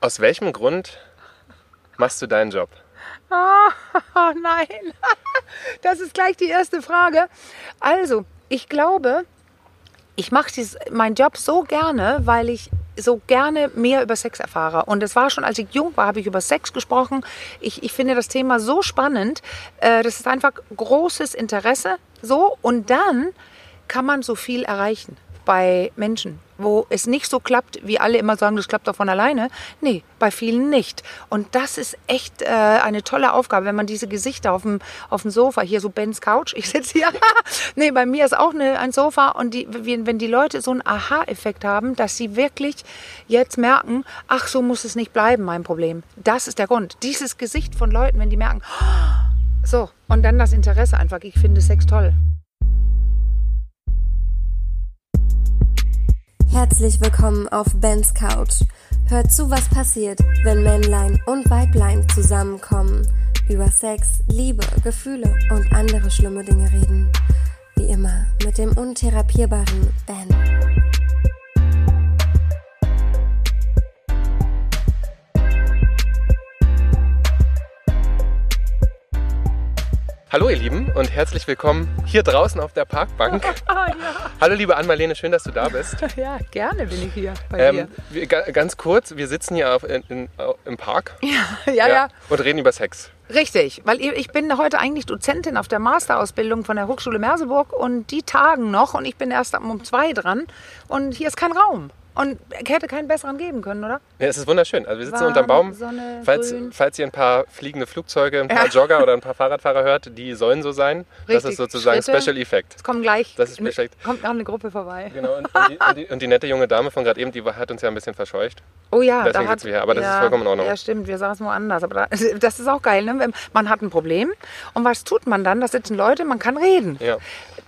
Aus welchem Grund machst du deinen Job? Oh, nein, das ist gleich die erste Frage. Also, ich glaube, ich mache meinen Job so gerne, weil ich so gerne mehr über Sex erfahre. Und es war schon, als ich jung war, habe ich über Sex gesprochen. Ich, ich finde das Thema so spannend. Äh, das ist einfach großes Interesse. So, und dann kann man so viel erreichen bei Menschen, wo es nicht so klappt, wie alle immer sagen, das klappt doch von alleine. Nee, bei vielen nicht. Und das ist echt äh, eine tolle Aufgabe, wenn man diese Gesichter auf dem, auf dem Sofa, hier so Bens Couch, ich sitze hier, nee, bei mir ist auch eine, ein Sofa und die, wenn die Leute so einen Aha-Effekt haben, dass sie wirklich jetzt merken, ach, so muss es nicht bleiben, mein Problem. Das ist der Grund. Dieses Gesicht von Leuten, wenn die merken, so, und dann das Interesse einfach, ich finde Sex toll. Herzlich willkommen auf Bens Couch. Hört zu, was passiert, wenn Männlein und Weiblein zusammenkommen, über Sex, Liebe, Gefühle und andere schlimme Dinge reden. Wie immer mit dem untherapierbaren Ben. Hallo ihr Lieben und herzlich willkommen hier draußen auf der Parkbank. Ah, ja. Hallo liebe Ann-Marlene, schön, dass du da bist. Ja, gerne bin ich hier bei Ähm, dir. ganz kurz, wir sitzen hier auf, in, in, im Park Ja, ja, ja, und reden über Sex. richtig. Weil ich ich bin heute eigentlich Dozentin auf der Masterausbildung von der Hochschule Merseburg und die tagen noch und ich bin erst um zwei dran und hier ist kein Raum. Und hätte keinen besseren geben können, oder? Ja, es ist wunderschön. Also wir sitzen Warm, unterm Baum. Sonne, falls, grün. falls ihr ein paar fliegende Flugzeuge, ein paar Ja. Jogger oder ein paar Fahrradfahrer hört, die sollen so sein. Das Richtig. ist sozusagen Schritte. Special Effect. Es kommen gleich, Das ist perfekt. kommt noch eine Gruppe vorbei. Genau, und, und, die, und, die, und die nette junge Dame von gerade eben, die hat uns ja ein bisschen verscheucht. Oh ja, Deswegen da hat, wir hier, aber das ist ja, vollkommen in Ordnung. Ja, stimmt, wir saßen woanders. Aber da, das ist auch geil, ne? Wenn Man hat ein Problem und was tut man dann? Da sitzen Leute, man kann reden. Ja.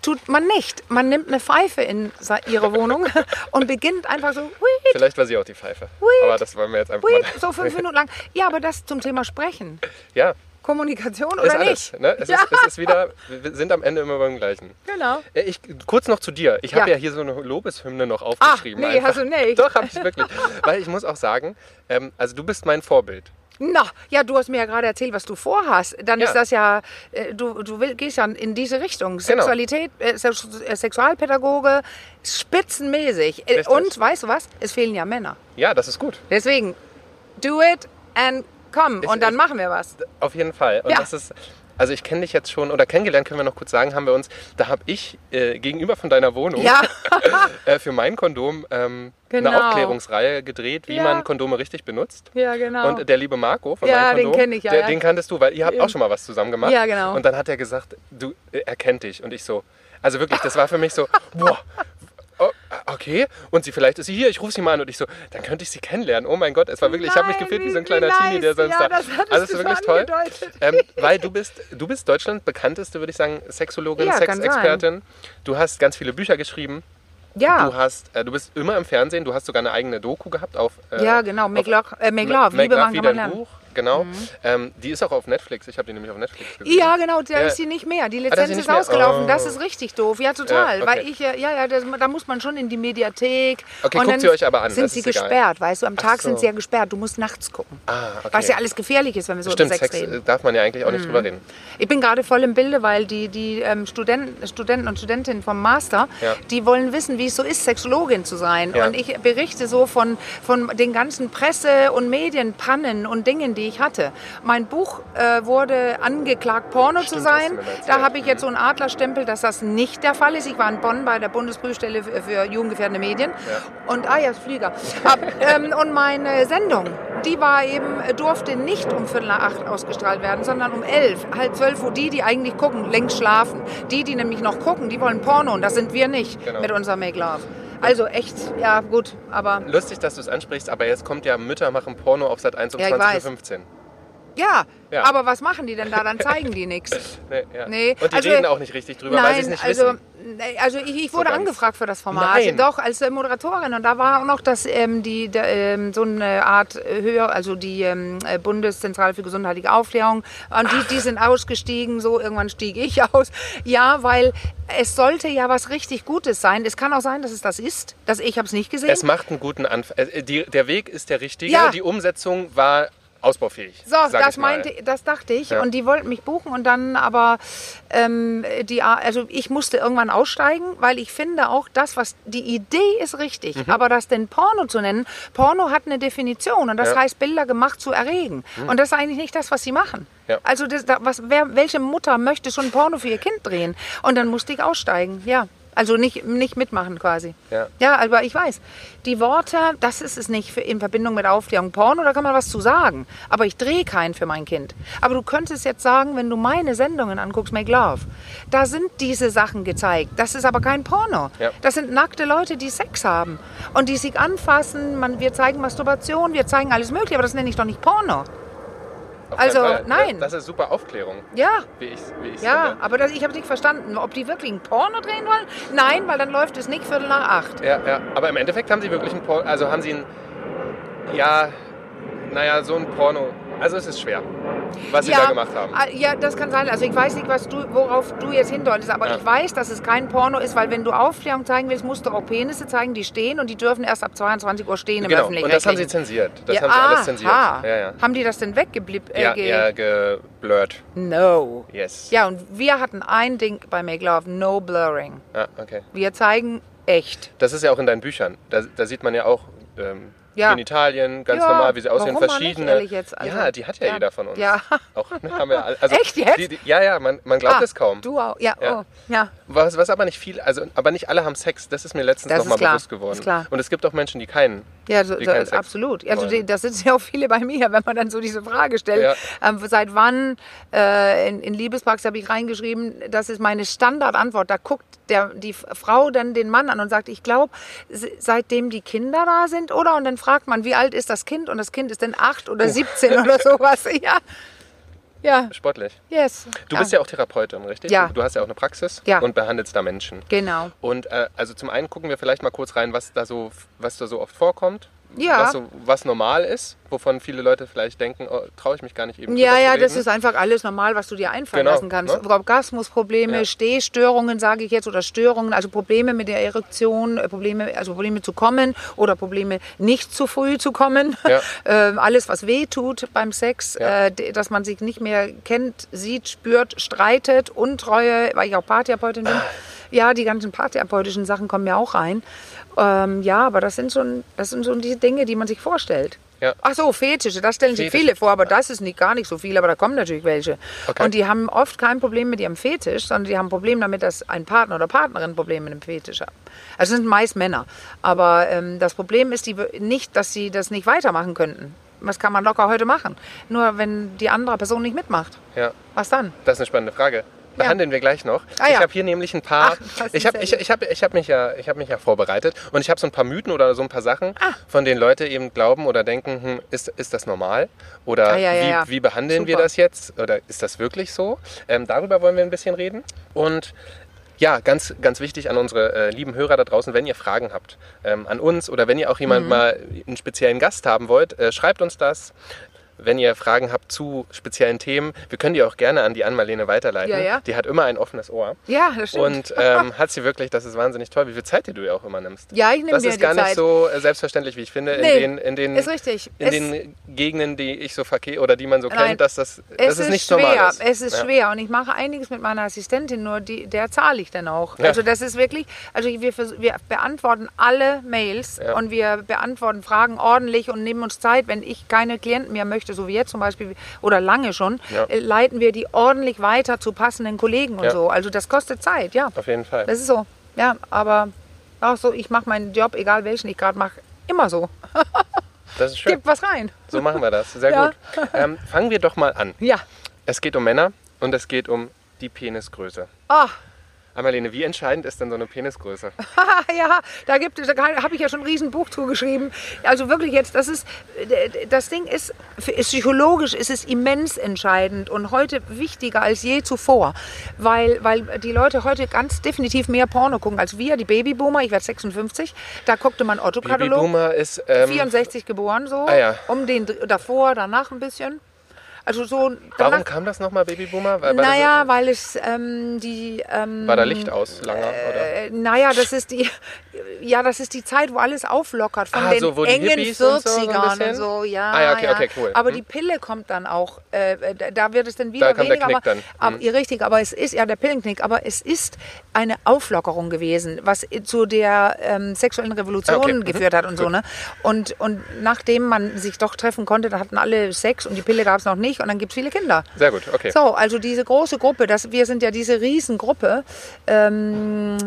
Tut man nicht. Man nimmt eine Pfeife in ihre Wohnung und beginnt einfach so, hui, Vielleicht war sie auch die Pfeife. Hui. Aber das wollen wir jetzt einfach hui, mal. so fünf Minuten lang. Ja, aber das zum Thema Sprechen. Ja, Kommunikation ist oder alles. nicht? Ne? Es, ja, ist, es ist wieder, wir sind am Ende immer beim Gleichen. genau. Äh, Ich, kurz noch zu dir. Ich habe Ja. ja hier so eine Lobeshymne noch aufgeschrieben. nee, einfach. hast du nicht. Doch, habe ich wirklich. Weil ich muss auch sagen, ähm, also du bist mein Vorbild. Na, ja, du hast mir ja gerade erzählt, was du vorhast. Dann Ja. ist das ja, äh, du, du will, gehst ja in diese Richtung. Genau. Sexualität, äh, äh, Sexualpädagoge, spitzenmäßig. Äh, Richtig. Und weißt du was? Es fehlen ja Männer. Ja, das ist gut. Deswegen, do it and come. Ich- und dann ich- machen wir was. Auf jeden Fall. Und Ja. das ist. Also ich kenne dich jetzt schon, oder kennengelernt können wir noch kurz sagen, haben wir uns, da habe ich äh, gegenüber von deiner Wohnung Ja. äh, für mein Kondom ähm, Genau. eine Aufklärungsreihe gedreht, wie Ja. man Kondome richtig benutzt. Ja, genau. Und der liebe Marco von Ja, meinem den Kondom, kenn ich, ja, der, den kanntest du, weil ihr habt auch schon mal was zusammen gemacht. Ja, genau. Und dann hat er gesagt, du, er kennt dich. Und ich so, also wirklich, das war für mich so, boah, oh, okay. Und sie, vielleicht ist sie hier, ich rufe sie mal an. Und ich so, dann könnte ich sie kennenlernen. Oh mein Gott, es war wirklich, ich habe mich Nein, gefühlt wie so ein kleiner nice. Teenie, der sonst Ja, da. Also es ist wirklich toll. Ähm, weil du bist, du bist Deutschland bekannteste, würde ich sagen, Sexologin, Ja, Sexexpertin. Du hast ganz viele Bücher geschrieben. ja. Du hast, äh, du bist immer im Fernsehen. Du hast sogar eine eigene Doku gehabt auf. Äh, ja, genau. Make auf- love, äh, make love. Liebe dein lernen. Buch, genau. Ähm, die ist auch auf Netflix. Ich habe die nämlich auf Netflix gesehen. Ja, genau, da Ja. ist sie nicht mehr. Die ist Lizenz sie ist ausgelaufen. Oh. Das ist richtig doof. Ja, total. Ja, okay. Weil ich, äh, ja, ja, das, da muss man schon in die Mediathek. Okay, und guckt sie euch aber an, Sind das sie ist egal. gesperrt, weißt du? Am Tag sind so. sie ja gesperrt. Du musst nachts gucken. Ah, okay. Was ja alles gefährlich ist, wenn wir so Stimmt, über Sex, Sex reden. äh, darf man ja eigentlich auch nicht drüber reden. Ich bin gerade voll im Bilde, weil die, die ähm, Studenten, Studenten und Studentinnen vom Master, Ja. die wollen wissen, wie es so ist, Sexologin zu sein. Und ich berichte so von, von den ganzen Presse- und Medienpannen und Dingen, die ich hatte. Mein Buch äh, wurde angeklagt, Porno zu Stimmt, sein. mir erzählt. Da habe ich jetzt so einen Adlerstempel, dass das nicht der Fall ist. Ich war in Bonn bei der Bundesprüfstelle für, jugendgefährdende Medien. Und, ah ja, Flieger. Ab, ähm, und meine Sendung, die war eben, durfte nicht um Viertel nach acht ausgestrahlt werden, sondern um elf, halb zwölf, wo die, die eigentlich gucken, längst schlafen. Die, die nämlich noch gucken, die wollen Porno und das sind wir nicht Genau. mit unserem Make Love. Also echt, ja gut, aber Lustig, dass du es ansprichst, aber jetzt kommt ja Mütter machen Porno auf Sat 1 um Ja, ich weiß. 20.15 Uhr. Ja, Ja. aber was machen die denn da? Dann zeigen die nichts. Nee, ja. Nee, Und die also- reden auch nicht richtig drüber, weil sie es Nein, nicht also, wissen. also ich, ich wurde ganz. angefragt für das Format. Nein. Doch, als äh, Moderatorin. Und da war auch noch das, ähm, die, der, ähm, so eine Art äh, höher, also die ähm, äh, Bundeszentrale für gesundheitliche Aufklärung. Und die, die sind ausgestiegen, so irgendwann stieg ich aus. Ja, weil es sollte ja was richtig Gutes sein. Es kann auch sein, dass es das ist. Dass ich habe es nicht gesehen. Es macht einen guten Anfang. Der Weg ist der richtige. Ja. Die Umsetzung war ausbaufähig. So, das meinte, das dachte ich. Ja. Und die wollten mich buchen und dann aber, ähm, die, also ich musste irgendwann aussteigen, weil ich finde auch das, was die Idee ist richtig, Mhm. aber das denn Porno zu nennen, Porno hat eine Definition und das Ja. Mhm. heißt Bilder gemacht zu erregen. Und das ist eigentlich nicht das, was sie machen. Ja. Also das, da, was, wer, welche Mutter möchte schon Porno für ihr Kind drehen? Und dann musste ich aussteigen, ja. Also nicht, nicht mitmachen quasi. Ja. ja, aber ich weiß, die Worte, das ist es nicht für, in Verbindung mit Aufklärung. Porno, da kann man was zu sagen. Aber ich drehe keinen für mein Kind. Aber du könntest jetzt sagen, wenn du meine Sendungen anguckst, Make Love, da sind diese Sachen gezeigt. Das ist aber kein Porno. Ja. Das sind nackte Leute, die Sex haben und die sich anfassen. Man, wir zeigen Masturbation, wir zeigen alles Mögliche, aber das nenne ich doch nicht Porno. Also, nein. Das ist super Aufklärung, Ja, wie ich es wie ja, finde. aber das, ich habe nicht verstanden, ob die wirklich ein Porno drehen wollen. Nein, weil dann läuft es nicht Viertel nach acht. Ja, ja. Aber im Endeffekt haben sie wirklich ein Porno. Also haben sie ein. Ja, naja, so ein Porno. Also es ist schwer, was sie da gemacht haben. ah, Ja, das kann sein. Also ich weiß nicht, was du, worauf du jetzt hindeutest, aber Ja. ich weiß, dass es kein Porno ist, weil wenn du Aufklärung zeigen willst, musst du auch Penisse zeigen, die stehen und die dürfen erst ab 22 Uhr stehen im Genau, öffentlichen und das haben sie zensiert. Das ja, haben sie alles zensiert. Ja, ja. Haben die das denn weggeblieben? Äh, Ja, ge- eher geblurrt. No. Yes. Ja, und wir hatten ein Ding bei Make Love, no blurring. Ah, okay. Wir zeigen echt. Das ist ja auch in deinen Büchern. Da, da sieht man ja auch ähm, Ja. Genitalien, ganz Ja, normal, wie sie aussehen. verschiedene. jetzt? Also, ja, die hat ja, ja. jeder von uns. Ja. Auch, ne, haben wir alle. Also, Echt jetzt? Die, die, ja, ja, man, man glaubt Ah, es kaum. Du auch. Ja, Ja. oh, ja. Was, was aber nicht viel, also aber nicht alle haben Sex. Das ist mir letztens nochmal bewusst geworden. ist klar. Und es gibt auch Menschen, die keinen. Ja, so, so, keinen Sex absolut. Also wollen. das sitzen ja auch viele bei mir, wenn man dann so diese Frage stellt. Ähm, seit wann äh, in, in Liebespraxis habe ich reingeschrieben, das ist meine Standardantwort. Da guckt der, die Frau dann den Mann an und sagt, ich glaube, seitdem die Kinder da sind, oder? Und dann fragt man, wie alt ist das Kind? Und das Kind ist dann acht oder 17 oder sowas. Ja. Ja, Sportlich. yes. Du bist ja auch Therapeutin, richtig? Ja. Du, du hast ja auch eine Praxis Ja. und behandelst da Menschen. Genau. Und äh, also zum einen gucken wir vielleicht mal kurz rein, was da so, was da so oft vorkommt. Ja. Was, so, was normal ist, wovon viele Leute vielleicht denken, oh, traue ich mich gar nicht eben Ja, ja, das ist einfach alles normal, was du dir einfallen Genau, lassen kannst. ne? Orgasmusprobleme, Ja. Stehstörungen, sage ich jetzt, oder Störungen, also Probleme mit der Erektion, äh, Probleme, also Probleme zu kommen oder Probleme nicht zu früh zu kommen. Ja. ähm, alles, was weh tut beim Sex, Ja. äh, dass man sich nicht mehr kennt, sieht, spürt, streitet, Untreue, weil ich auch Paartherapeutin bin. Ja, die ganzen paartherapeutischen Sachen kommen ja auch rein. Ähm, ja, aber das sind, so, das sind so die Dinge, die man sich vorstellt. Ja. Ach so, Fetische, das stellen sich viele vor, aber das ist nicht, gar nicht so viel, aber da kommen natürlich welche. Okay. Und die haben oft kein Problem mit ihrem Fetisch, sondern die haben ein Problem damit, dass ein Partner oder Partnerin ein Problem mit dem Fetisch hat. Also es sind meist Männer. Aber ähm, das Problem ist die, nicht, dass sie das nicht weitermachen könnten. Was kann man locker heute machen? Nur wenn die andere Person nicht mitmacht. Ja, Was dann? das ist eine spannende Frage. Behandeln wir gleich noch. Ah, ich ja. habe hier nämlich ein paar. Ach, ich habe ich, ich hab, ich hab mich, ja, ich hab mich ja vorbereitet und ich habe so ein paar Mythen oder so ein paar Sachen, Ah. von denen Leute eben glauben oder denken, hm, ist, ist das normal? Oder Ah, ja, ja, wie, ja. wie behandeln wir Super. das jetzt? Oder ist das wirklich so? Ähm, darüber wollen wir ein bisschen reden. Und ja, ganz, ganz wichtig an unsere äh, lieben Hörer da draußen, wenn ihr Fragen habt ähm, an uns oder wenn ihr auch Mhm. jemand mal einen speziellen Gast haben wollt, äh, schreibt uns das. Wenn ihr Fragen habt zu speziellen Themen, wir können die auch gerne an die Ann-Marlene weiterleiten. Ja, ja. Die hat immer ein offenes Ohr. Ja, das stimmt. Und ähm, hat sie wirklich, das ist wahnsinnig toll, wie viel Zeit dir du ja auch immer nimmst. ja, ich nehme Das mir ist die gar nicht Zeit. so äh, selbstverständlich, wie ich finde, Nee, in den, in den, ist richtig. in Es- den Gegenden, die ich so verkehre oder die man so Nein, kennt, dass das, Es dass es ist nicht schwer, normal ist. es ist Ja. schwer und ich mache einiges mit meiner Assistentin, nur die, der zahle ich dann auch. Also das ist wirklich, also wir, wir beantworten alle Mails und wir beantworten Fragen ordentlich und nehmen uns Zeit, wenn ich keine Klienten mehr möchte, so wie jetzt zum Beispiel oder lange schon, Ja. äh, leiten wir die ordentlich weiter zu passenden Kollegen und Ja. so. Also das kostet Zeit, ja. Auf jeden Fall. Das ist so. Ja, aber auch so, ich mache meinen Job, egal welchen ich gerade mache, immer so. Das ist schön. Gib was rein. So machen wir das. Sehr Ja. gut. Ähm, fangen wir doch mal an. Ja. Es geht um Männer und es geht um die Penisgröße. Ah, Marlene, wie entscheidend ist denn so eine Penisgröße? ja, da gibt es, da habe ich ja schon ein Riesenbuch zugeschrieben. Also wirklich jetzt, das ist, das Ding ist, ist psychologisch ist es immens entscheidend und heute wichtiger als je zuvor, weil, weil die Leute heute ganz definitiv mehr Porno gucken als wir, die Babyboomer, ich werde 56, da guckte man Otto-Katalog. Babyboomer ist... Ähm, 64 geboren so, Ah, ja. um den davor, danach ein bisschen. Also so Warum danach, kam das nochmal, Babyboomer? War, war naja, weil es ähm, die ähm, Das, war da Licht aus, lange? Oder? äh, naja, das ist die, ja, das ist die Zeit, wo alles auflockert von Ah, den so, engen Hippies und so, so 40ern und so, ja. Ah, ja, okay, ja. okay, cool. Aber Hm. die Pille kommt dann auch, äh, da- wird es dann wieder Da kommt der weniger. Knick aber, dann. Hm. ja, richtig, aber es ist ja der Pillenknick, aber es ist eine Auflockerung gewesen, was zu der ähm, sexuellen Revolution Ah, okay. Mhm. geführt hat und so, ne? Und, und nachdem man sich doch treffen konnte, da hatten alle Sex und die Pille gab es noch nicht und dann gibt es viele Kinder. Sehr gut, okay. So, also diese große Gruppe, das, wir sind ja diese Riesengruppe, ähm,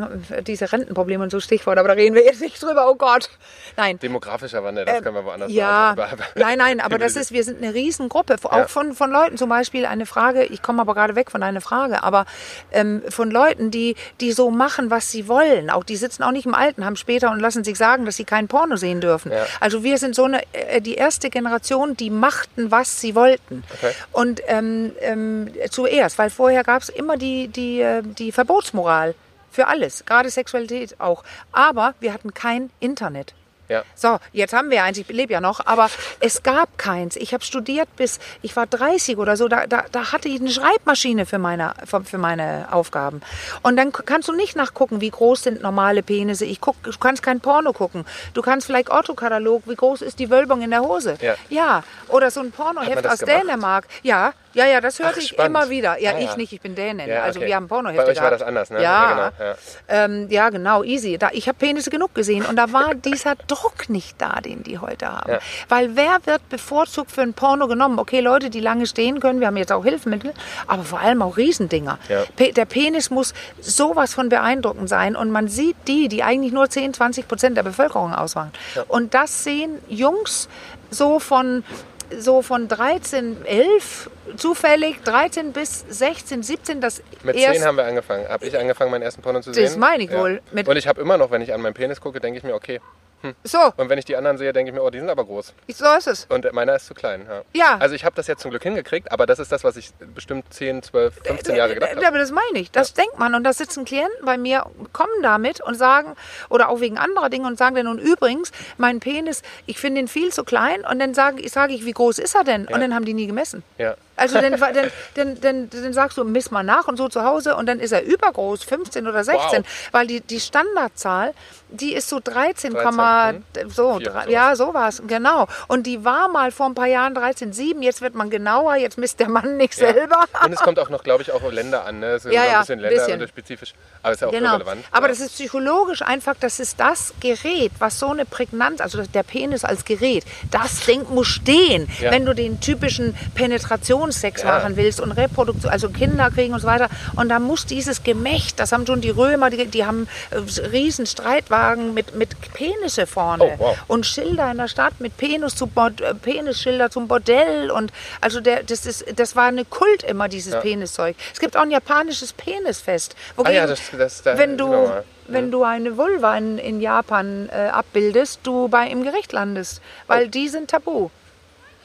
diese Rentenprobleme und so Stichwort, aber da reden wir jetzt nicht drüber, oh Gott. Nein. Demografischer Wandel, das können wir woanders Ja. Aber- nein, nein, aber das ist, wir sind eine Riesengruppe, auch Ja. von, von Leuten zum Beispiel eine Frage, ich komme aber gerade weg von deiner Frage, aber ähm, von Leuten, die, die so machen, was sie wollen, auch die sitzen auch nicht im Altenheim später und lassen sich sagen, dass sie kein Porno sehen dürfen. Ja. Also wir sind so eine, äh, die erste Generation, die machten, was sie wollten. Okay. Und ähm, ähm, zuerst, weil vorher gab es immer die, die, äh, die Verbotsmoral für alles, gerade Sexualität auch. Aber wir hatten kein Internet. Ja. So, jetzt haben wir eins, ich lebe ja noch, aber es gab keins. Ich habe studiert bis, ich war 30 oder so, da, da, da hatte ich eine Schreibmaschine für meine, für meine Aufgaben. Und dann kannst du nicht nachgucken, wie groß sind normale Penisse. Ich guck, du kannst kein Porno gucken. Du kannst vielleicht Orthokatalog, wie groß ist die Wölbung in der Hose. Ja. ja. Oder so ein Pornoheft aus gemacht? Dänemark. Ja, ja, ja, das hörte Ach, ich spannend. immer wieder. Ja, Ah, ich ja. nicht, ich bin Dänin. Ja, also okay. wir haben Pornohefte Bei euch war das anders, ne? Ja, Ja, genau, ja. Ähm, ja, genau, easy. Da, ich habe Penisse genug gesehen und da war dieser Druck nicht da, den die heute haben. Weil wer wird bevorzugt für ein Porno genommen? Okay, Leute, die lange stehen können, wir haben jetzt auch Hilfsmittel, aber vor allem auch Riesendinger. Pe der Penis muss sowas von beeindruckend sein und man sieht die, die eigentlich nur 10, 20 Prozent der Bevölkerung ausmachen. Und das sehen Jungs so von so von 13, 11 zufällig, 13 bis 16, 17, das Mit erst 10 haben wir angefangen. Habe ich angefangen, meinen ersten Porno zu sehen. Das meine ich wohl. Mit- Und ich habe immer noch, wenn ich an meinen Penis gucke, denke ich mir, okay. So, Und wenn ich die anderen sehe, denke ich mir, oh, die sind aber groß. so ist es. Und meiner ist zu klein. Ja. Ja. Also ich habe das jetzt zum Glück hingekriegt, aber das ist das, was ich bestimmt 10, 12, 15 Jahre gedacht Ja, habe. aber das meine ich. Das denkt man. Und da sitzen Klienten bei mir, kommen damit und sagen, oder auch wegen anderer Dinge und sagen dann, und übrigens, mein Penis, ich finde ihn viel zu klein. Und dann sage sag ich, wie groß ist er denn? Ja. Und dann haben die nie gemessen. Ja. Also dann, dann, dann, dann, dann sagst du, miss mal nach und so zu Hause und dann ist er übergroß, 15 oder 16, Wow. weil die, die Standardzahl, die ist so 13, 13, so, Vier, drei- sowas. ja, sowas, genau. Und die war mal vor ein paar Jahren 13,7, jetzt wird man genauer, jetzt misst der Mann nicht Ja. selber. Und es kommt auch noch, glaube ich, auch auf Länder an. Ne? Es ist Ja, ja, ein bisschen länderspezifisch. Aber ist ja auch Genau. relevant. Aber ja. das ist psychologisch einfach, das ist das Gerät, was so eine Prägnanz, also der Penis als Gerät, das Ding muss stehen, wenn du den typischen Penetrationssex Ja. machen willst und Reproduktion, also Kinder kriegen und so weiter. Und da muss dieses Gemächt, das haben schon die Römer, die, die haben äh, riesen Streitwagen mit, mit Penisse vorne Oh, wow. und Schilder in der Stadt mit Penis zu Bord, äh, Penisschilder zum Bordell und also der, das ist, das war eine Kult immer dieses Ja. Peniszeug. Es gibt auch ein japanisches Penisfest. Ah wogegen- ja, das, das, da wenn du, mal. wenn du eine Vulva in, in Japan äh, abbildest, du bei im Gericht landest, weil die sind tabu.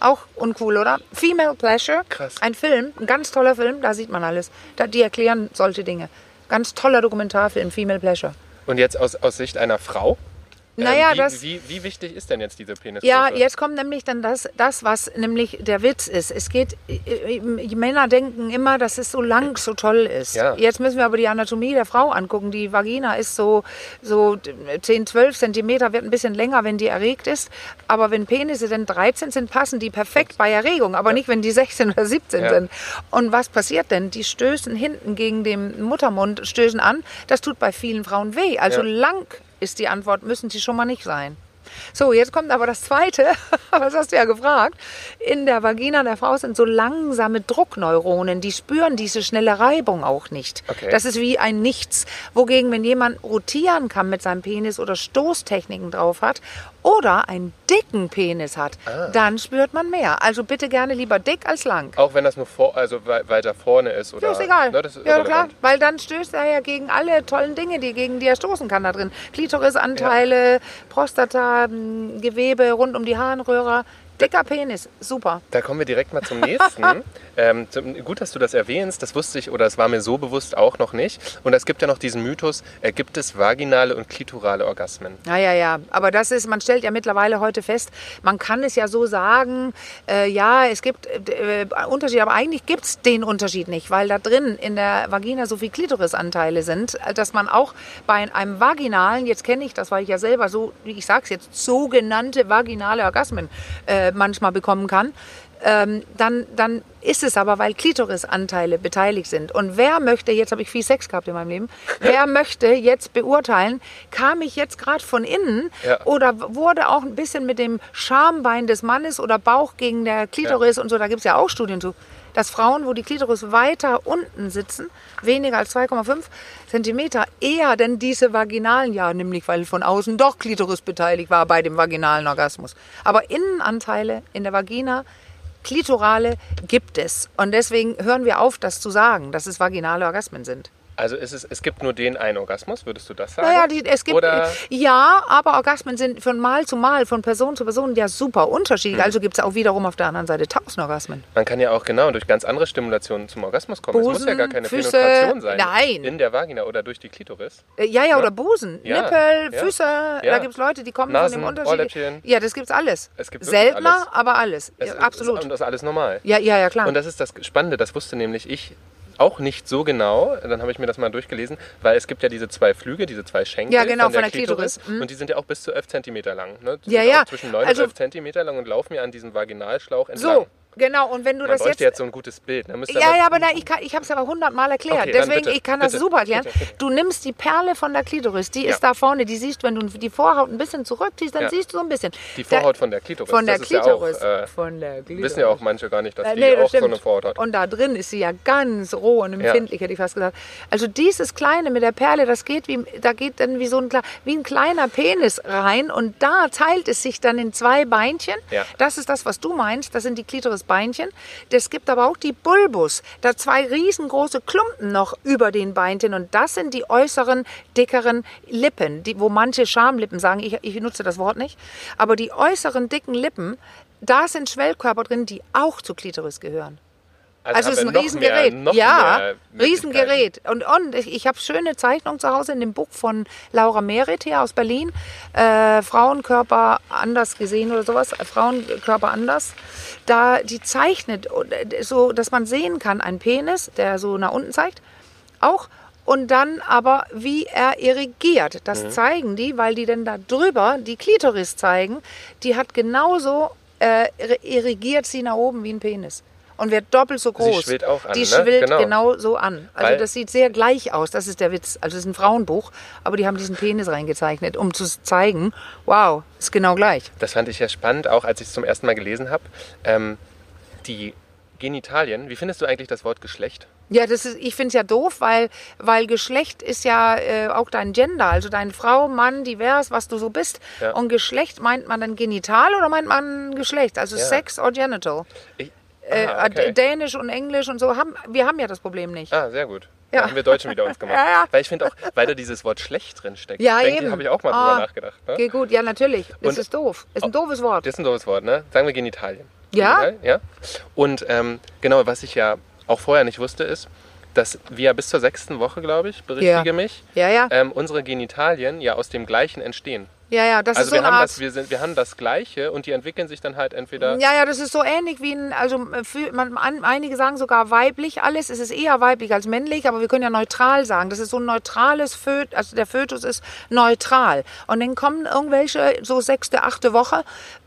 Auch uncool, oder? Female Pleasure, Krass. ein Film, ein ganz toller Film, da sieht man alles. Da, die erklären solche Dinge. Ganz toller Dokumentarfilm, Female Pleasure. Und jetzt aus, aus Sicht einer Frau? Naja, ähm, wie, das- Wie, wie wichtig ist denn jetzt diese Penisgröße? Ja, jetzt kommt nämlich dann das, das, was nämlich der Witz ist. Es geht, äh, äh, Männer denken immer, dass es so lang so toll ist. Ja. Jetzt müssen wir aber die Anatomie der Frau angucken. Die Vagina ist so, so 10, 12 Zentimeter, wird ein bisschen länger, wenn die erregt ist. Aber wenn Penisse denn 13 sind, passen die perfekt bei Erregung. Aber nicht, wenn die 16 oder 17 Ja. sind. Und was passiert denn? Die stößen hinten gegen den Muttermund, stößen an. Das tut bei vielen Frauen weh. Also Ja. lang ist die Antwort, müssen sie schon mal nicht sein. So, jetzt kommt aber das Zweite, was hast du ja gefragt. In der Vagina der Frau sind so langsame Druckneuronen, die spüren diese schnelle Reibung auch nicht. Okay. Das ist wie ein Nichts. Wogegen, wenn jemand rotieren kann mit seinem Penis oder Stoßtechniken drauf hat oder einen dicken Penis hat, dann spürt man mehr. Also bitte gerne lieber dick als lang. Auch wenn das nur vor, also wei- weiter vorne ist oder. Ja, ist egal. Ne, das ist ja, klar, irrelevant. weil dann stößt er ja gegen alle tollen Dinge, die gegen die er stoßen kann da drin. Klitorisanteile, Prostata, m, Gewebe rund um die Harnröhre. Dicker Penis, super. Da kommen wir direkt mal zum nächsten. ähm, gut, dass du das erwähnst. Das wusste ich oder es war mir so bewusst auch noch nicht. Und es gibt ja noch diesen Mythos, äh, gibt es vaginale und klitorale Orgasmen? Ja, ja, ja. Aber das ist, man stellt ja mittlerweile heute fest, man kann es ja so sagen, äh, ja, es gibt äh, Unterschiede, aber eigentlich gibt es den Unterschied nicht, weil da drin in der Vagina so viel Klitorisanteile sind, dass man auch bei einem vaginalen, jetzt kenne ich das, weil ich ja selber so, wie ich sage es jetzt, sogenannte vaginale Orgasmen äh, manchmal bekommen kann. Ähm, dann, dann ist es aber, weil Klitorisanteile beteiligt sind. Und wer möchte, jetzt habe ich viel Sex gehabt in meinem Leben, wer möchte jetzt beurteilen, kam ich jetzt gerade von innen Ja. oder wurde auch ein bisschen mit dem Schambein des Mannes oder Bauch gegen der Klitoris und so, da gibt es ja auch Studien zu, dass Frauen, wo die Klitoris weiter unten sitzen, weniger als 2,5 Zentimeter, eher denn diese vaginalen, ja, nämlich weil von außen doch Klitoris beteiligt war bei dem vaginalen Orgasmus. Aber Innenanteile in der Vagina, Klitorale gibt es. Und deswegen hören wir auf, das zu sagen, dass es vaginale Orgasmen sind. Also ist es, es gibt nur den einen Orgasmus, würdest du das sagen? Naja, die, es gibt, Oder ja, aber Orgasmen sind von Mal zu Mal, von Person zu Person ja super unterschiedlich. Also gibt es auch wiederum auf der anderen Seite tausend Orgasmen. man kann ja auch genau durch ganz andere Stimulationen zum Orgasmus kommen. es muss ja Busen, gar keine Füße, Penetration sein. nein. In der Vagina oder durch die Klitoris. Äh, Ja, ja, oder Busen, Ja, Nippel, ja. Füße. Da Ja. gibt es Leute, die kommen Nasen, von dem Unterschied. Ja, das gibt's alles. Es gibt Seltener, alles. aber alles. Es ja, absolut. Und das ist alles normal. ja, ja, ja, klar. Und das ist das Spannende, das wusste nämlich ich auch nicht so genau. Dann habe ich mir das mal durchgelesen, weil es gibt ja diese zwei Flüge, diese zwei Schenkel Ja, genau, von der, von der Klitoris. Mhm. Und die sind ja auch bis zu 11 Zentimeter lang. Ne? Die Ja, sind ja. Auch zwischen 9 Also- und 11 Zentimeter lang und laufen ja an diesem Vaginalschlauch entlang. so, genau. Und wenn du Man das jetzt. jetzt so ein gutes Bild. Ne? Ja, ja, aber na, ich, kann- ich habe es aber hundertmal erklärt. Okay, Deswegen, bitte, ich kann das bitte, super erklären. bitte. Du nimmst die Perle von der Klitoris, die Ja. ist da vorne, die siehst, wenn du die Vorhaut ein bisschen zurückziehst, dann Ja. siehst du so ein bisschen. Die Da- Vorhaut von der Klitoris. von der das Klitoris. Ja auch, äh, von der Klitoris. wissen ja auch manche gar nicht, dass Äh, die nee, das auch so stimmt. eine Vorhaut hat. Und da drin ist sie ja ganz roh und empfindlich, hätte ich fast gesagt. Also dieses Kleine mit der Perle, das geht wie, da geht dann wie so ein, wie ein kleiner Penis rein und da teilt es sich dann in zwei Beinchen. Das ist das, was du meinst. Das sind die Klitorisbeinchen. Es gibt aber auch die Bulbus. Da zwei riesengroße Klumpen noch über den Beinchen und das sind die äußeren, dickeren Lippen, die, wo manche Schamlippen sagen, ich, ich nutze das Wort nicht, aber die äußeren, dicken Lippen, da sind Schwellkörper drin, die auch zu Klitoris gehören. Also es ist ein Riesengerät. Mehr, ja. Riesengerät. Und, und ich, ich habe schöne Zeichnungen zu Hause in dem Buch von Laura Merit hier aus Berlin. Äh, Frauenkörper anders gesehen oder sowas. Äh, Frauenkörper anders. Da die zeichnet äh, so, dass man sehen kann, ein Penis, der so nach unten zeigt, auch. Und dann aber, wie er irrigiert. Das Mhm. zeigen die, weil die dann da drüber die Klitoris zeigen. Die hat genauso äh, irrigiert sie nach oben wie ein Penis. Und wird doppelt so groß. schwillt auch an, Die ne? schwillt Genau. genau so an. Also Weil- das sieht sehr gleich aus. Das ist der Witz. Also es ist ein Frauenbuch, aber die haben diesen Penis reingezeichnet, um zu zeigen, wow, ist genau gleich. Das fand ich ja spannend, auch als ich es zum ersten Mal gelesen habe. Ähm, die Genitalien, wie findest du eigentlich das Wort Geschlecht? Ja, das ist, ich finde es ja doof, weil, weil Geschlecht ist ja äh, auch dein Gender, also deine Frau, Mann, divers, was du so bist. Ja. Und Geschlecht meint man dann genital oder meint man Geschlecht? Also Ja. Sex or genital. Ich, ah, okay. Dänisch und Englisch und so haben wir haben ja das Problem nicht. Ah, sehr gut. Ja. Da haben wir Deutschen wieder uns gemacht. Ja, ja. Weil ich finde auch, weil da dieses Wort schlecht drin steckt, Ja, denke, eben. habe ich auch mal Ah, drüber nachgedacht. Ne? Geht gut, ja natürlich. Das Und- ist doof. Ist ein doofes Wort. Das ist ein doofes Wort, ne? Sagen wir Genitalien. Ja? Genital- ja. Und ähm, genau, was ich ja auch vorher nicht wusste, ist, dass wir bis zur sechsten Woche, glaube ich, berichtige Ja. mich, Ja, ja. ähm, unsere Genitalien ja aus dem Gleichen entstehen. Ja, ja, das Also ist so wir, eine haben Art. das, wir, sind, wir haben das Gleiche und die entwickeln sich dann halt entweder... Ja, ja, das ist so ähnlich wie ein, also äh, für, man, an, einige sagen sogar weiblich alles. Es ist eher weiblich als männlich, aber wir können ja neutral sagen. Das ist so ein neutrales Fötus, also der Fötus ist neutral. Und dann kommen irgendwelche, so sechste, achte Woche,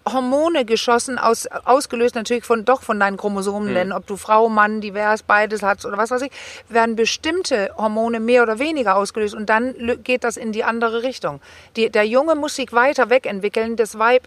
Hormone geschossen, aus, ausgelöst natürlich von, doch von deinen Chromosomen, Hm. denn ob du Frau, Mann, divers, beides hast oder was weiß ich, werden bestimmte Hormone mehr oder weniger ausgelöst und dann geht das in die andere Richtung. Die, der Junge muss sich weiter wegentwickeln, das Weib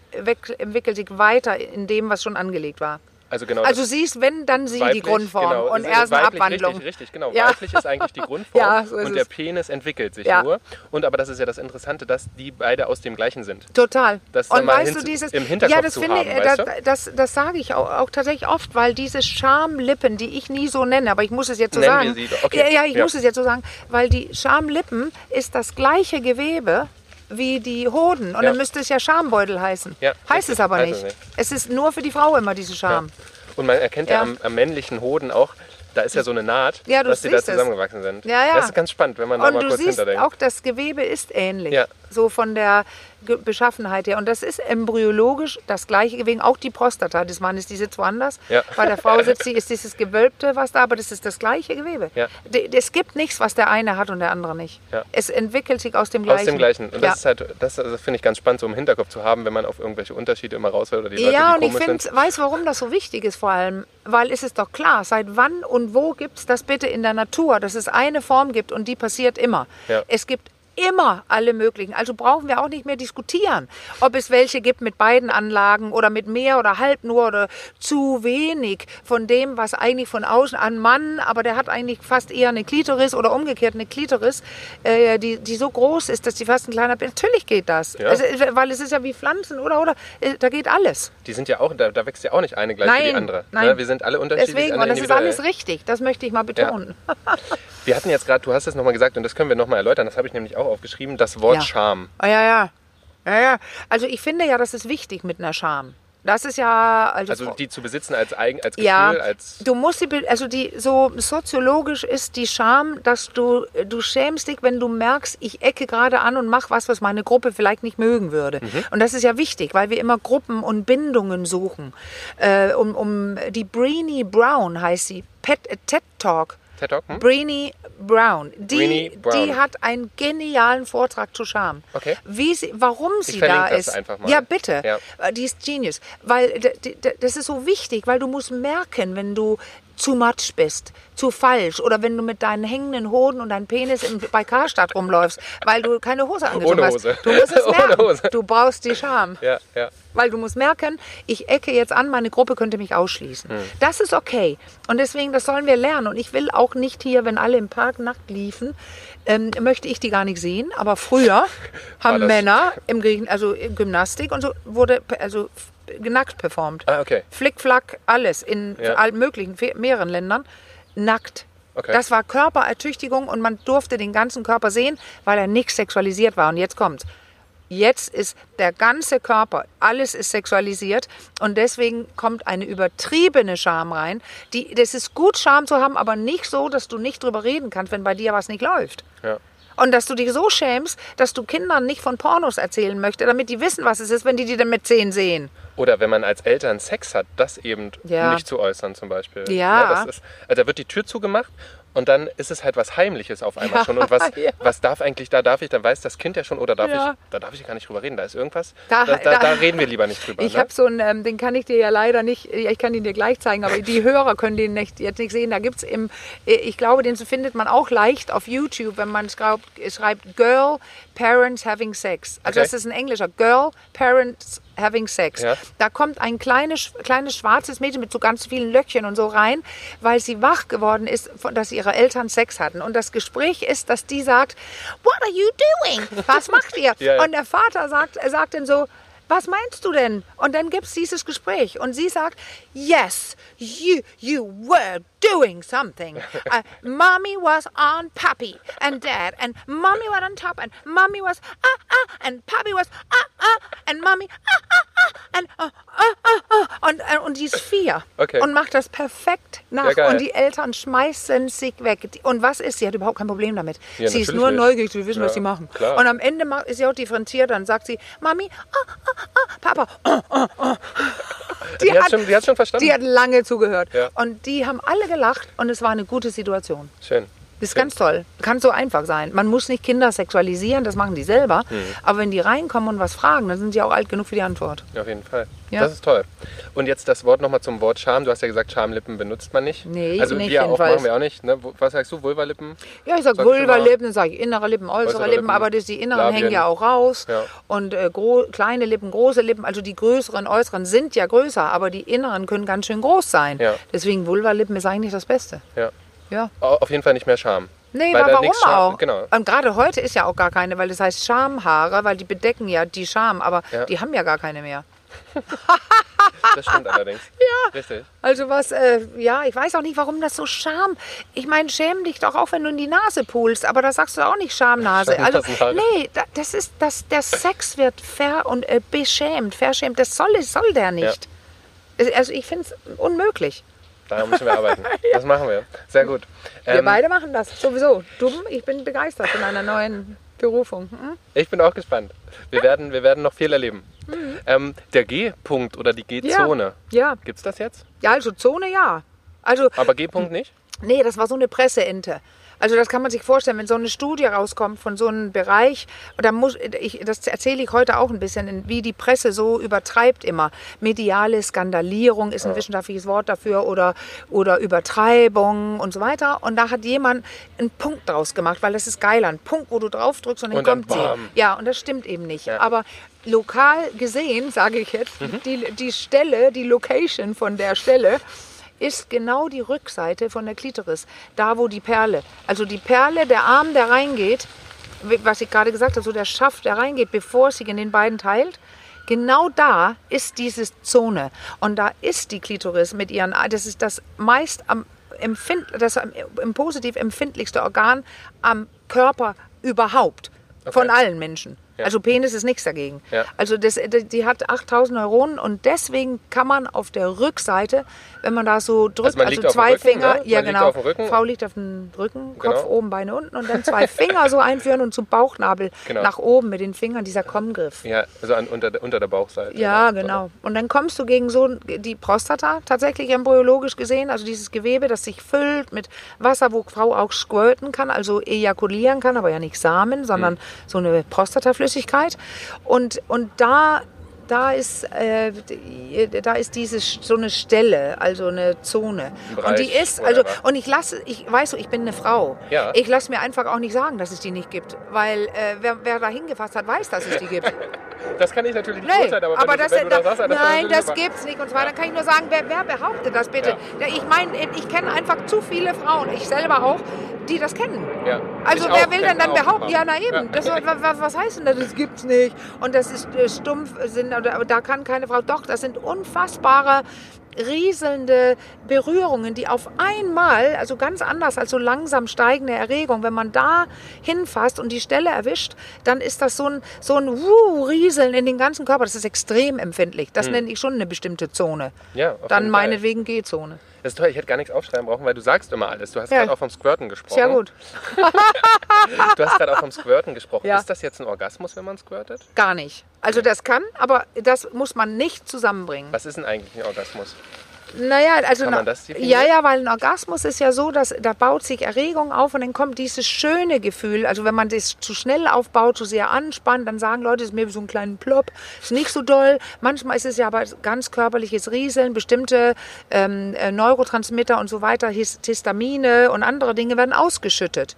entwickelt sich weiter in dem, was schon angelegt war. Also genau. Also das- sie ist, wenn, dann sie die weiblich, Grundform genau, und er ist eine Abwandlung. Richtig, richtig, genau. Ja. Weiblich ist eigentlich die Grundform Ja, so und der. Penis entwickelt sich Ja. nur. Und aber das ist ja das Interessante, dass die beide aus dem gleichen sind. Total. Das und weißt du, dieses. im Hinterkopf ja, das zu finde haben, ich, weißt das, du? das, das sage ich auch, auch tatsächlich oft, weil diese Schamlippen, die ich nie so nenne, aber ich muss es jetzt so Nennen wir sagen. sie doch. Okay. Ja, ja, ich muss es jetzt so sagen, weil die Schamlippen ist das gleiche Gewebe wie die Hoden. Und Ja. dann müsste es ja Schambeutel heißen. Ja, heißt es aber nicht. es nicht. Es ist nur für die Frau immer diese Scham. Und man erkennt ja, am, am männlichen Hoden auch, da ist ja so eine Naht, Ja, dass die da es. zusammengewachsen sind. Ja, ja. Das ist ganz spannend, wenn man da Und mal du kurz siehst hinterdenkt. auch, das Gewebe ist ähnlich. Ja. So von der Beschaffenheit her. Und das ist embryologisch das gleiche Gewebe. Auch die Prostata des Mannes, die sitzt woanders. Ja. Bei der Frau sitzt sie, ist dieses Gewölbte, was da, aber das ist das gleiche Gewebe. Ja. Es gibt nichts, was der eine hat und der andere nicht. Ja. Es entwickelt sich aus dem gleichen. Aus dem gleichen. Und das ist halt, das, das finde ich ganz spannend, so im Hinterkopf zu haben, wenn man auf irgendwelche Unterschiede immer raushört oder die Leute, ja, und ich find, weiß, warum das so wichtig ist vor allem. Weil es ist doch klar, seit wann und wo gibt es das bitte in der Natur, dass es eine Form gibt und die passiert immer. Es gibt immer alle möglichen. Also brauchen wir auch nicht mehr diskutieren, ob es welche gibt mit beiden Anlagen oder mit mehr oder halb nur oder zu wenig von dem, was eigentlich von außen an Mann, aber der hat eigentlich fast eher eine Klitoris oder umgekehrt eine Klitoris, äh, die, die so groß ist, dass die fast ein kleiner... Natürlich geht das. Ja. Also, weil es ist ja wie Pflanzen, oder? oder äh, Da geht alles. Die sind ja auch, da, da wächst ja auch nicht eine gleich wie die Nein, andere. nein. Ne? Wir sind alle unterschiedlich. Deswegen, und das ist alles richtig. Das möchte ich mal betonen. Wir hatten jetzt gerade, du hast es nochmal gesagt und das können wir nochmal erläutern, das habe ich nämlich auch aufgeschrieben, das Wort Ja. Scham. Ah, ja, ja. Ja, ja. Also ich finde ja, das ist wichtig mit einer Scham. Das ist ja... Also, Also die zu besitzen als Eigen, als Gefühl, ja, als du musst sie, also die, so soziologisch ist die Scham, dass du, du schämst dich, wenn du merkst, ich ecke gerade an und mache was, was meine Gruppe vielleicht nicht mögen würde. Mhm. Und das ist ja wichtig, weil wir immer Gruppen und Bindungen suchen. Äh, um, um die Breenie Brown heißt sie, Pet, äh, TED Talk. TED Talk, hm? Breenie Brown. Die, Brown. die hat einen genialen Vortrag zu Scham. Okay. Wie sie, warum sie da ist. einfach mal. Ja, bitte. Ja. Äh, Die ist Genius. Weil das ist so wichtig, weil du musst merken, wenn du zu matsch bist, zu falsch oder wenn du mit deinen hängenden Hoden und deinem Penis im, bei Karstadt rumläufst, weil du keine Hose angezogen Ohne hast. Hose. Du musst es Ohne merken. Hose. Du brauchst die Scham. Ja, ja. Weil du musst merken, ich ecke jetzt an, meine Gruppe könnte mich ausschließen. Hm. Das ist okay. Und deswegen, das sollen wir lernen. Und ich will auch nicht hier, wenn alle im Park nackt liefen, ähm, möchte ich die gar nicht sehen. Aber früher haben Männer im Griechen, also in Gymnastik und so, wurde also nackt performt. Ah, okay. Flickflack, alles in Ja. allen möglichen, mehreren Ländern, nackt. Okay. Das war Körperertüchtigung und man durfte den ganzen Körper sehen, weil er nicht sexualisiert war. Und jetzt kommt's. Jetzt ist der ganze Körper, alles ist sexualisiert und deswegen kommt eine übertriebene Scham rein. Die, das ist gut, Scham zu haben, aber nicht so, dass du nicht drüber reden kannst, wenn bei dir was nicht läuft. Ja. Und dass du dich so schämst, dass du Kindern nicht von Pornos erzählen möchtest, damit die wissen, was es ist, wenn die die dann mit zehn sehen. Oder wenn man als Eltern Sex hat, das eben Ja. nicht zu äußern zum Beispiel. Ja. das ist, also da wird die Tür zugemacht und dann ist es halt was Heimliches auf einmal Ja, schon. Und was, ja. was darf eigentlich, da darf ich, dann weiß das Kind ja schon, oder darf Ja. ich, da darf ich gar nicht drüber reden, da ist irgendwas, Da- da, da, da- reden wir lieber nicht drüber. Ich ne? habe so einen, ähm, den kann ich dir ja leider nicht, ich kann ihn dir gleich zeigen, aber die Hörer können den nicht, jetzt nicht sehen. Da gibt es im, ich glaube, den findet man auch leicht auf YouTube, wenn man schreibt, schreibt Girl Parents Having Sex. Also Okay. das ist ein englischer Girl Parents Having Sex. Ja. Da kommt ein kleines, kleines schwarzes Mädchen mit so ganz vielen Löckchen und so rein, weil sie wach geworden ist, dass ihre Eltern Sex hatten. Und das Gespräch ist, dass die sagt, What are you doing? Was macht ihr? Ja, ja. Und der Vater sagt, er sagt dann so, was meinst du denn? Und dann gibt es dieses Gespräch und sie sagt, yes, you, you were doing something. Uh, mommy was on Papi and Dad and Mommy was on top and Mommy was ah ah and Papi was ah ah and Mommy ah ah ah and ah ah ah und, äh, und die ist vier Okay. und macht das perfekt nach Ja, und die Eltern schmeißen sich weg. Die- Und was ist? Sie hat überhaupt kein Problem damit. Ja, sie ist nur nicht. neugierig, sie wissen, was Ja, sie machen. klar. Und am Ende ist sie auch differenziert, dann sagt sie, Mami, ah, ah, ah, Papa, ah, ah, ah. Die hat schon- die hat schon verstanden. Die hat lange zugehört. Und die haben alle gelacht und es war eine gute Situation. Schön. Das ist ganz toll. Kann so einfach sein. Man muss nicht Kinder sexualisieren, das machen die selber. Mhm. Aber wenn die reinkommen und was fragen, dann sind sie auch alt genug für die Antwort. Auf jeden Fall. Ja. Das ist toll. Und jetzt das Wort nochmal zum Wort Scham. Du hast ja gesagt, Schamlippen benutzt man nicht. Nee, also nicht wir auch, machen wir auch nicht. Ne? Was sagst du, Vulvalippen? Ja, ich sag Sag ich. Vulvalippen, dann sage ich innere Lippen, äußere, Äußere Lippen, Lippen, aber das, die inneren Labien. hängen ja auch raus. Ja. Und äh, kleine Lippen, große Lippen, also die größeren, äußeren sind ja größer, aber die inneren können ganz schön groß sein. Ja. Deswegen Vulvalippen ist eigentlich das Beste. Ja. Ja. Au- Auf jeden Fall nicht mehr Scham. Nee, Weil warum auch? Genau. Und gerade heute ist ja auch gar keine, weil das heißt Schamhaare, weil die bedecken ja die Scham, aber Ja. die haben ja gar keine mehr. Das stimmt allerdings. Ja. Richtig. Also was, äh, ja, ich weiß auch nicht, warum das so Scham. Ich meine, schäm dich doch auch, wenn du in die Nase pulst, aber da sagst du auch nicht Schamnase. Also, nee, da, das ist, das, der Sex wird ver und äh, beschämt, verschämt. Das soll, soll der nicht. Also ich finde es unmöglich. Daran müssen wir arbeiten. Das machen wir. Sehr gut. Wir Ähm, beide machen das sowieso. Dumm, ich bin begeistert von einer neuen Berufung. Hm? Ich bin auch gespannt. Wir werden, wir werden noch viel erleben. Ähm, der G-Punkt oder die G-Zone. Ja, Gibt es das jetzt? ja, also Zone ja. Also Aber G-Punkt nicht? Nee, das war so eine Presseente. Also das kann man sich vorstellen, wenn so eine Studie rauskommt von so einem Bereich, und da muss ich, das erzähle ich heute auch ein bisschen, wie die Presse so übertreibt immer. Mediale Skandalierung ist ein wissenschaftliches Wort dafür oder, oder Übertreibung und so weiter. Und da hat jemand einen Punkt draus gemacht, weil das ist geil, ein Punkt, wo du drauf drückst und dann Und dann kommt sie. bam. Ja, und das stimmt eben nicht. Ja. Aber lokal gesehen, sage ich jetzt, Mhm. die, die Stelle, die Location von der Stelle, ist genau die Rückseite von der Klitoris, da wo die Perle, also die Perle, der Arm, der reingeht, was ich gerade gesagt habe, so der Schaft, der reingeht, bevor es sich in den beiden teilt, genau da ist diese Zone und da ist die Klitoris mit ihren, das ist das meist am empfind, das im positiv empfindlichste Organ am Körper überhaupt von Okay. allen Menschen. Ja. Also Penis ist nichts dagegen. Ja. Also das, die hat 8000 Neuronen und deswegen kann man auf der Rückseite, wenn man da so drückt, Also also, zwei Rücken, Finger, ne? ja genau, auf dem Rücken. Frau liegt auf dem Rücken, Kopf Genau. oben, Beine unten und dann zwei Finger so einführen und zum Bauchnabel Genau. nach oben mit den Fingern, dieser Kommgriff. Ja, also an, unter, der- unter der Bauchseite. Ja, So. genau. Und dann kommst du gegen so die Prostata, tatsächlich embryologisch gesehen, also dieses Gewebe, das sich füllt mit Wasser, wo Frau auch squirten kann, also ejakulieren kann, aber ja nicht Samen, sondern so eine Prostataflüssigkeit. Und, und da, da, ist, äh, da ist diese, so eine Stelle, also eine Zone. Ein und die Bereich, ist, also, und ich lasse, ich weiß, so, ich bin eine Frau. Ja. Ich lasse mir einfach auch nicht sagen, dass es die nicht gibt, weil äh, wer, wer da hingefasst hat, weiß, dass es die gibt. Das kann ich natürlich nicht Nee, aber, aber das, du, wenn du da, das sagst, nein, das super. gibt's nicht. Und zwar, dann kann ich nur sagen, wer, wer behauptet das bitte? Ja. Ja, Ich meine, ich kenne einfach zu viele Frauen, ich selber auch, die das kennen. Ja. Also Ich wer will denn dann behaupten, ja na eben, Ja. das, was, was heißt denn das, das gibt's nicht. Und das ist äh, stumpf, sind, oder, da kann keine Frau, doch, das sind unfassbare rieselnde Berührungen, die auf einmal, also ganz anders als so langsam steigende Erregung, wenn man da hinfasst und die Stelle erwischt, dann ist das so ein, so ein Wuh, Rieseln in den ganzen Körper. Das ist extrem empfindlich. Das nenne ich schon eine bestimmte Zone. Hm. Ja, auf Dann meinetwegen G-Zone. Das ist toll, ich hätte gar nichts aufschreiben brauchen, weil du sagst immer alles. Du hast Ja. gerade auch vom Squirten gesprochen. Sehr gut. Du hast gerade auch vom Squirten gesprochen. Ja. Ist das jetzt ein Orgasmus, wenn man squirtet? Gar nicht. Also das kann, aber das muss man nicht zusammenbringen. Was ist denn eigentlich ein Orgasmus? Naja, also Kann ja, ja, weil ein Orgasmus ist ja so, dass da baut sich Erregung auf und dann kommt dieses schöne Gefühl. Also wenn man das zu schnell aufbaut, zu sehr anspannt, dann sagen Leute, es ist mir wie so ein kleinen Plop, ist nicht so doll. Manchmal ist es ja aber ganz körperliches Rieseln, bestimmte ähm, äh, Neurotransmitter und so weiter, His Histamine und andere Dinge werden ausgeschüttet.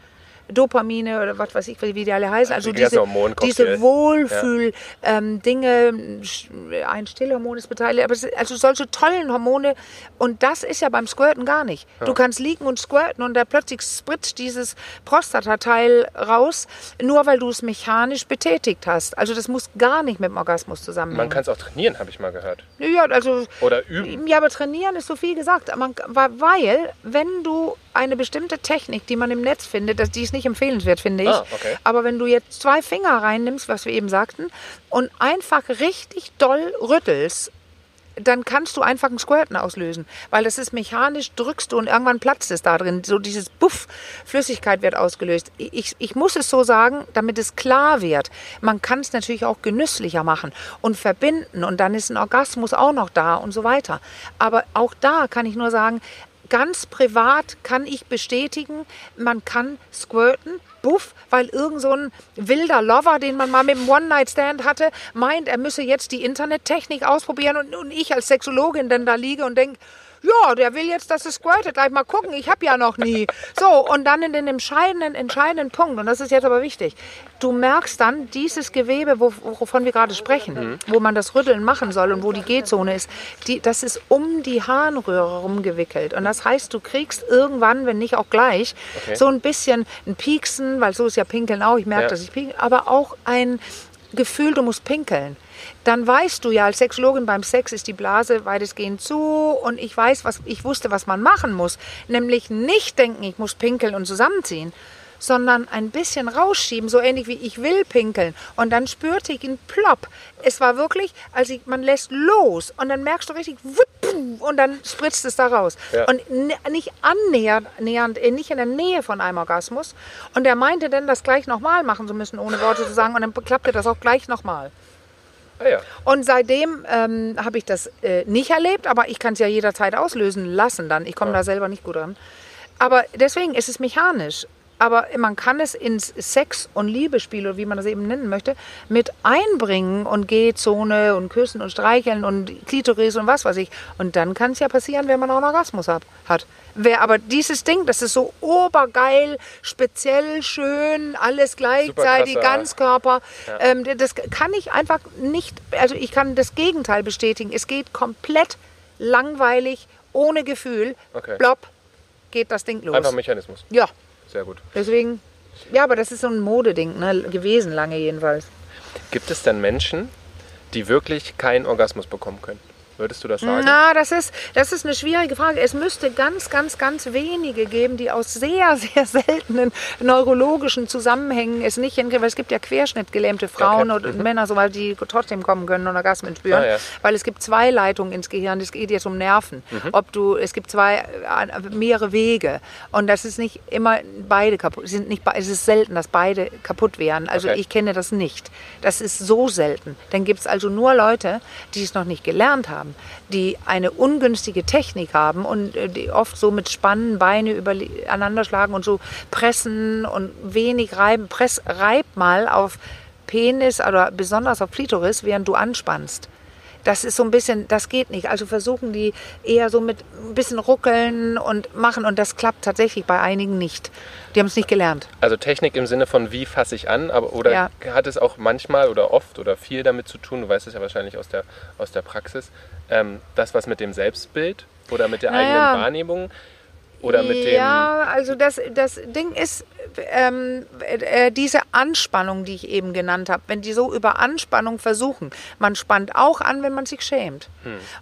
Dopamine oder was weiß ich, wie die alle heißen. Also ganzen diese, diese Wohlfühl, ähm, Dinge, sch- ein Stillhormon ist beteiligt, aber es, also solche tollen Hormone und das ist ja beim Squirten gar nicht. Du kannst liegen und squirten und da plötzlich spritzt dieses Prostatateil raus, nur weil du es mechanisch betätigt hast. Also das muss gar nicht mit dem Orgasmus Man zusammenhängen. kann es auch trainieren, habe ich mal gehört. ja, also Oder üben. ja, aber trainieren ist so viel gesagt. Man, weil, wenn du eine bestimmte Technik, die man im Netz findet, die ist nicht empfehlenswert, finde ich. Ah, okay. Aber wenn du jetzt zwei Finger reinnimmst, was wir eben sagten, und einfach richtig doll rüttelst, dann kannst du einfach einen Squirten auslösen. Weil das ist mechanisch, drückst du und irgendwann platzt es da drin. So dieses Buff, Flüssigkeit wird ausgelöst. Ich, ich muss es so sagen, damit es klar wird. Man kann es natürlich auch genüsslicher machen und verbinden und dann ist ein Orgasmus auch noch da und so weiter. Aber auch da kann ich nur sagen, ganz privat kann ich bestätigen, man kann squirten, buff, weil irgend so ein wilder Lover, den man mal mit dem One-Night-Stand hatte, meint, er müsse jetzt die Internettechnik ausprobieren und, und ich als Sexologin dann da liege und denke, ja, der will jetzt, dass es squirtet. Gleich mal gucken, ich habe ja noch nie. So, und dann in den entscheidenden, entscheidenden Punkt, und das ist jetzt aber wichtig, du merkst dann dieses Gewebe, wo, wovon wir gerade sprechen, wo man das Rütteln machen soll und wo die G-Zone ist, die, das ist um die Harnröhre rumgewickelt. Und das heißt, du kriegst irgendwann, wenn nicht auch gleich, Okay. so ein bisschen ein Pieksen, weil so ist ja Pinkeln auch, ich merke, Ja. dass ich pinkel, aber auch ein Gefühl, du musst pinkeln. Dann weißt du ja, als Sexologin beim Sex ist die Blase weitestgehend zu und ich weiß, was ich wusste, was man machen muss. Nämlich nicht denken, ich muss pinkeln und zusammenziehen, sondern ein bisschen rausschieben, so ähnlich wie ich will pinkeln. Und dann spürte ich ihn plopp. Es war wirklich, als ich, man lässt los und dann merkst du richtig, und dann spritzt es da raus. Ja. Und nicht annähernd, nähernd, äh, nicht in der Nähe von einem Orgasmus. Und er meinte dann, das gleich nochmal machen zu müssen, ohne Worte zu sagen. Und dann klappte das auch gleich nochmal. Ah ja. Und seitdem ähm, habe ich das äh, nicht erlebt, aber ich kann es ja jederzeit auslösen lassen dann. Ich komme da selber nicht gut ran. Aber deswegen ist es mechanisch. Aber man kann es ins Sex- und Liebesspiel, oder wie man das eben nennen möchte, mit einbringen und G-Zone und Küssen und Streicheln und Klitoris und was weiß ich. Und dann kann es ja passieren, wenn man auch einen Orgasmus hat. hat. Wer aber dieses Ding, das ist so obergeil, speziell schön, alles gleichzeitig, Ganzkörper, ähm, das kann ich einfach nicht, also ich kann das Gegenteil bestätigen. Es geht komplett langweilig, ohne Gefühl. Okay. Plopp, geht das Ding los. Einfach Mechanismus. Ja, Sehr gut. deswegen, ja, aber das ist so ein Modeding, ne? gewesen lange jedenfalls. Gibt es denn Menschen, die wirklich keinen Orgasmus bekommen können? Würdest du das sagen? Na, das ist, das ist eine schwierige Frage. Es müsste ganz, ganz, ganz wenige geben, die aus sehr, sehr seltenen neurologischen Zusammenhängen es nicht hinkriegen. Weil es gibt ja querschnittgelähmte Frauen Okay. und Männer, so, weil die trotzdem kommen können und Orgasmen spüren. Ah, ja. Weil es gibt zwei Leitungen ins Gehirn. Es geht jetzt um Nerven. Mhm. Ob du, es gibt zwei, äh, mehrere Wege. Und das ist nicht immer beide kaputt. Sind nicht, es ist selten, dass beide kaputt wären. Also Okay. ich kenne das nicht. Das ist so selten. Dann gibt es also nur Leute, die es noch nicht gelernt haben, die eine ungünstige Technik haben und äh, die oft so mit Spannen Beine übereinander schlagen und so pressen und wenig reiben. Press, reib mal auf Penis oder besonders auf Klitoris, während du anspannst. Das ist so ein bisschen, das geht nicht. Also versuchen die eher so mit ein bisschen ruckeln und machen und das klappt tatsächlich bei einigen nicht. Die haben es nicht gelernt. Also Technik im Sinne von wie fasse ich an, aber oder Ja. hat es auch manchmal oder oft oder viel damit zu tun, du weißt es ja wahrscheinlich aus der, aus der Praxis, ähm, das was mit dem Selbstbild oder mit der Naja. eigenen Wahrnehmung oder mit dem Ja, also das, das Ding ist, ähm, äh, diese Anspannung, die ich eben genannt habe, wenn die so über Anspannung versuchen, man spannt auch an, wenn man sich schämt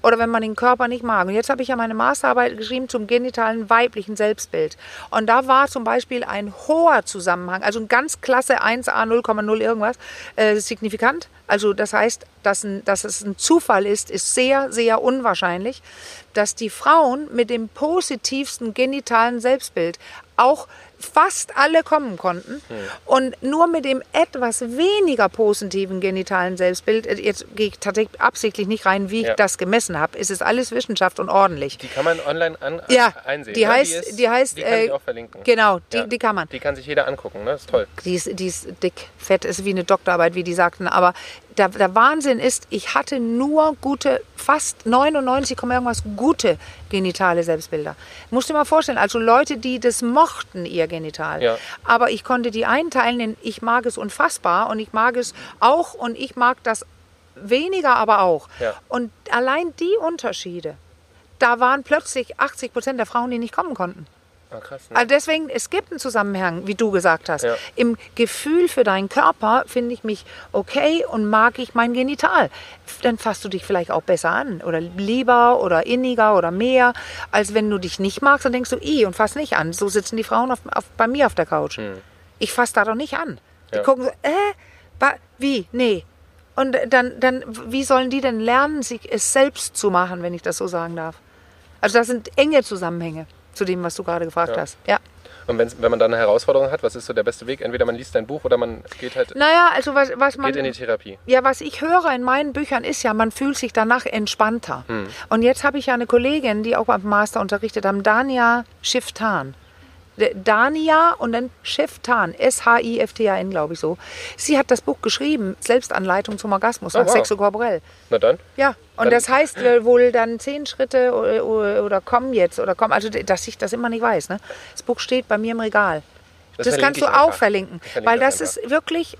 oder wenn man den Körper nicht mag. Und jetzt habe ich ja meine Masterarbeit geschrieben zum genitalen weiblichen Selbstbild. Und da war zum Beispiel ein hoher Zusammenhang, also ein ganz klasse 1a 0,0 irgendwas, äh, signifikant. Also das heißt, dass, ein, dass es ein Zufall ist, ist sehr, sehr unwahrscheinlich, dass die Frauen mit dem positivsten genitalen Selbstbild auch fast alle kommen konnten und nur mit dem etwas weniger positiven genitalen Selbstbild, äh, jetzt gehe ich tatsächlich absichtlich nicht rein, wie ich Ja. das gemessen habe, ist es alles Wissenschaft und ordentlich. die kann man online an, Ja, einsehen. die ne? heißt- ist, die heißt, die kann äh, ich auch verlinken. Genau, die, Ja. die kann man. Die kann sich jeder angucken, ne? Das ist toll. Die ist, die ist dick, fett, ist wie eine Doktorarbeit, wie die sagten. Aber der, der Wahnsinn ist, ich hatte nur gute, fast 99, Komma irgendwas gute genitale Selbstbilder. Musst dir mal vorstellen, also Leute, die das mochten, ihr Genital. Ja. Aber ich konnte die einteilen in ich mag es unfassbar und ich mag es auch und ich mag das weniger, aber auch. Ja. Und allein die Unterschiede, da waren plötzlich 80 Prozent der Frauen, die nicht kommen konnten. Krass. Ne? Also deswegen, es gibt einen Zusammenhang, wie du gesagt hast. Ja. Im Gefühl für deinen Körper finde ich mich okay und mag ich mein Genital. Dann fasst du dich vielleicht auch besser an oder lieber oder inniger oder mehr, als wenn du dich nicht magst, dann denkst du, i und fass nicht an. So sitzen die Frauen auf, auf, bei mir auf der Couch. Ich fass da doch nicht an. Die Hm. Ja. gucken so, äh, wie, nee. Und dann, dann, wie sollen die denn lernen, sich es selbst zu machen, wenn ich das so sagen darf? Also das sind enge Zusammenhänge zu dem, was du gerade gefragt Ja. hast. Ja. Und wenn man dann eine Herausforderung hat, was ist so der beste Weg? Entweder man liest ein Buch oder man geht halt Naja, also was, was man. geht in die Therapie. Ja, was ich höre in meinen Büchern ist ja, man fühlt sich danach entspannter. Und jetzt habe ich ja eine Kollegin, die auch beim Master unterrichtet haben, Dania Schiftan. Dania und dann Schiftan, S-H-I-F-T-A-N, glaube ich so. Sie hat das Buch geschrieben, Selbstanleitung zum Orgasmus, Oh, nach wow. sexokorporell. Na dann. Ja, und Dann- das heißt äh, wohl dann zehn Schritte oder, oder, komm jetzt oder komm, also dass ich das immer nicht weiß. Ne? Das Buch steht bei mir im Regal. Das Das, kannst du auch verlinken, weil das das ist wirklich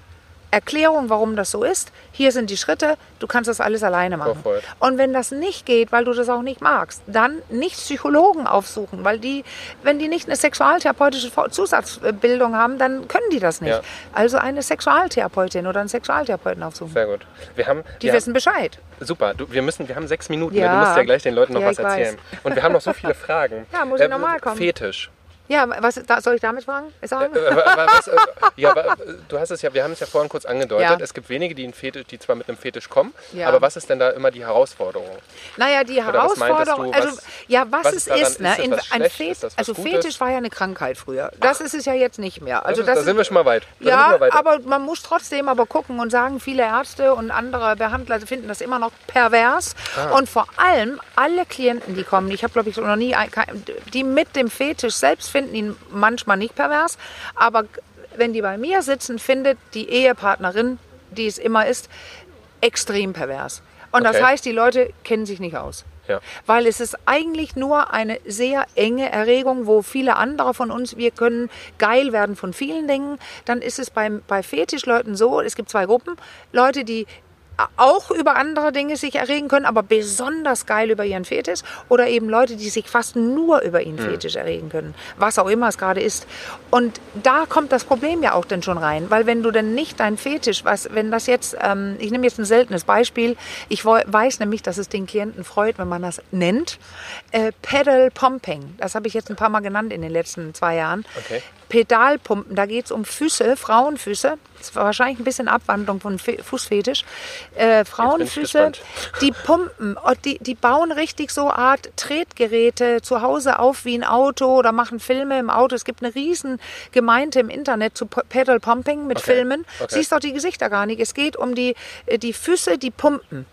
Erklärung, warum das so ist. Hier sind die Schritte, du kannst das alles alleine machen. it. Und wenn das nicht geht, weil du das auch nicht magst, dann nicht Psychologen aufsuchen, weil die, wenn die nicht eine sexualtherapeutische Zusatzbildung haben, dann können die das nicht. Ja. Also eine Sexualtherapeutin oder einen Sexualtherapeuten aufsuchen. Sehr gut. Wir haben, Die wir wissen Bescheid. super. Du, wir müssen, wir haben sechs Minuten. Ja. Du musst ja gleich den Leuten noch Ja, was ich weiß. erzählen. Und wir haben noch so viele Fragen. Ja, muss ich noch mal kommen. Fetisch. Ja, was da, soll ich damit fragen? Sagen? Äh, wa- was, äh, ja, äh, du hast es ja, wir haben es ja vorhin kurz angedeutet. Ja. Es gibt wenige, die, Fetisch, die zwar mit einem Fetisch kommen, Ja. aber was ist denn da immer die Herausforderung? Naja, die Oder was Herausforderung, du, also was- ja, was, was es ist ist, ne? ist ein? Fet, Ist also Gutes? Fetisch war ja eine Krankheit früher. Das ist es ja jetzt nicht mehr. Also Das das da sind wir schon mal weit. Da ja, aber man muss trotzdem aber gucken und sagen, viele Ärzte und andere Behandler finden das immer noch pervers. Ah. Und vor allem alle Klienten, die kommen, ich habe glaube ich noch nie, die mit dem Fetisch selbst finden ihn manchmal nicht pervers, aber wenn die bei mir sitzen, findet die Ehepartnerin, die es immer ist, extrem pervers. Und das Okay. heißt, die Leute kennen sich nicht aus. Ja. Weil es ist eigentlich nur eine sehr enge Erregung, wo viele andere von uns, wir können geil werden von vielen Dingen. Dann ist es beim, bei Fetischleuten so, es gibt zwei Gruppen. Leute, die auch über andere Dinge sich erregen können, aber besonders geil über ihren Fetisch. Oder eben Leute, die sich fast nur über ihren Fetisch erregen können. Was auch immer es gerade ist. Und da kommt das Problem ja auch dann schon rein. Weil wenn du denn nicht dein Fetisch, was, wenn das jetzt, ähm, ich nehme jetzt ein seltenes Beispiel. Ich weiß nämlich, dass es den Klienten freut, wenn man das nennt. Äh, Pedal Pumping. Das habe ich jetzt ein paar Mal genannt in den letzten zwei Jahren. Okay. Pedalpumpen, da geht es um Füße, Frauenfüße. Das ist wahrscheinlich ein bisschen Abwandlung von Fe- Fußfetisch. Äh, Frauenfüße, die pumpen, oh, die, die bauen richtig so Art Tretgeräte zu Hause auf wie ein Auto oder machen Filme im Auto. Es gibt eine riesen Gemeinde im Internet zu P- Pedal Pumping mit Okay, Filmen. okay. Siehst doch die Gesichter gar nicht. Es geht um die, äh, die Füße, die pumpen.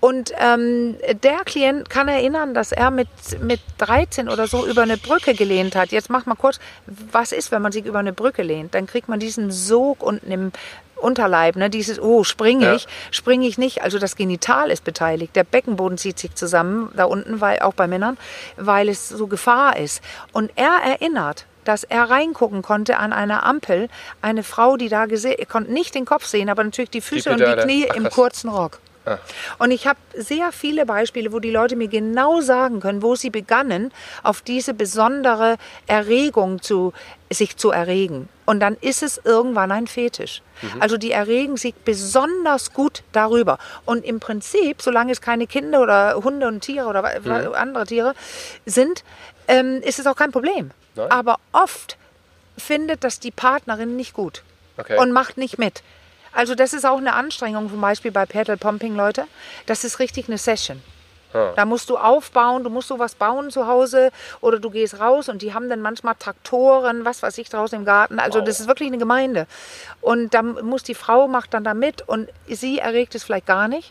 Und ähm, der Klient kann erinnern, dass er mit, mit 13 oder so über eine Brücke gelehnt hat. Jetzt mach mal kurz, was ist, wenn man sich über eine Brücke lehnt? Dann kriegt man diesen Sog unten im Unterleib, ne? dieses, oh, springe Ja. ich, springe ich nicht. Also das Genital ist beteiligt. Der Beckenboden zieht sich zusammen, da unten, weil, auch bei Männern, weil es so Gefahr ist. Und er erinnert, dass er reingucken konnte an einer Ampel, eine Frau, die da gesehen, konnte nicht den Kopf sehen, aber natürlich die Füße und die. Knie Ach, im kurzen Rock. Ah. Und ich habe sehr viele Beispiele, wo die Leute mir genau sagen können, wo sie begannen, auf diese besondere Erregung zu, sich zu erregen. Und dann ist es irgendwann ein Fetisch. Also die erregen sich besonders gut darüber. Und im Prinzip, solange es keine Kinder oder Hunde und Tiere oder wa- andere Tiere sind, ähm, ist es auch kein Problem. Nein. Aber oft findet das die Partnerin nicht gut Okay. und macht nicht mit. Also das ist auch eine Anstrengung, zum Beispiel bei Pedal Pumping, Leute. Das ist richtig eine Session. Ah. Da musst du aufbauen, du musst sowas bauen zu Hause oder du gehst raus und die haben dann manchmal Traktoren, was weiß ich, draußen im Garten. Also das ist wirklich eine Gemeinde. Und dann muss die Frau macht dann da mit und sie erregt es vielleicht gar nicht.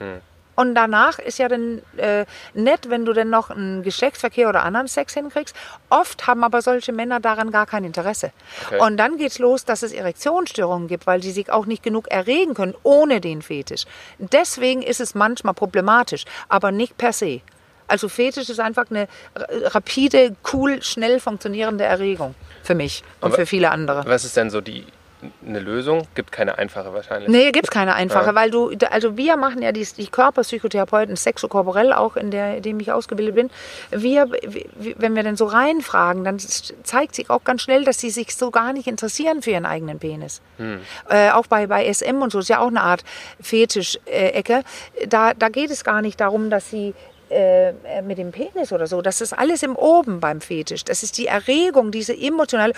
Und danach ist ja dann äh, nett, wenn du dann noch einen Geschlechtsverkehr oder anderen Sex hinkriegst. Oft haben aber solche Männer daran gar kein Interesse. Okay. Und dann geht's los, dass es Erektionsstörungen gibt, weil sie sich auch nicht genug erregen können ohne den Fetisch. Deswegen ist es manchmal problematisch, aber nicht per se. Also Fetisch ist einfach eine ra- rapide, cool, schnell funktionierende Erregung für mich und Aber- für viele andere. Was ist denn so die eine Lösung? Gibt keine einfache wahrscheinlich. Nee, gibt's keine einfache, Ja. weil du, also wir machen ja die, die Körperpsychotherapeuten, sexokorporell auch, in der, in dem ich ausgebildet bin. Wir, wenn wir dann so reinfragen, dann zeigt sich auch ganz schnell, dass sie sich so gar nicht interessieren für ihren eigenen Penis. Äh, auch bei, bei SM und so ist ja auch eine Art Fetisch-Ecke. Da, da geht es gar nicht darum, dass sie äh, mit dem Penis oder so. Das ist alles im Oben beim Fetisch. Das ist die Erregung, diese emotionale,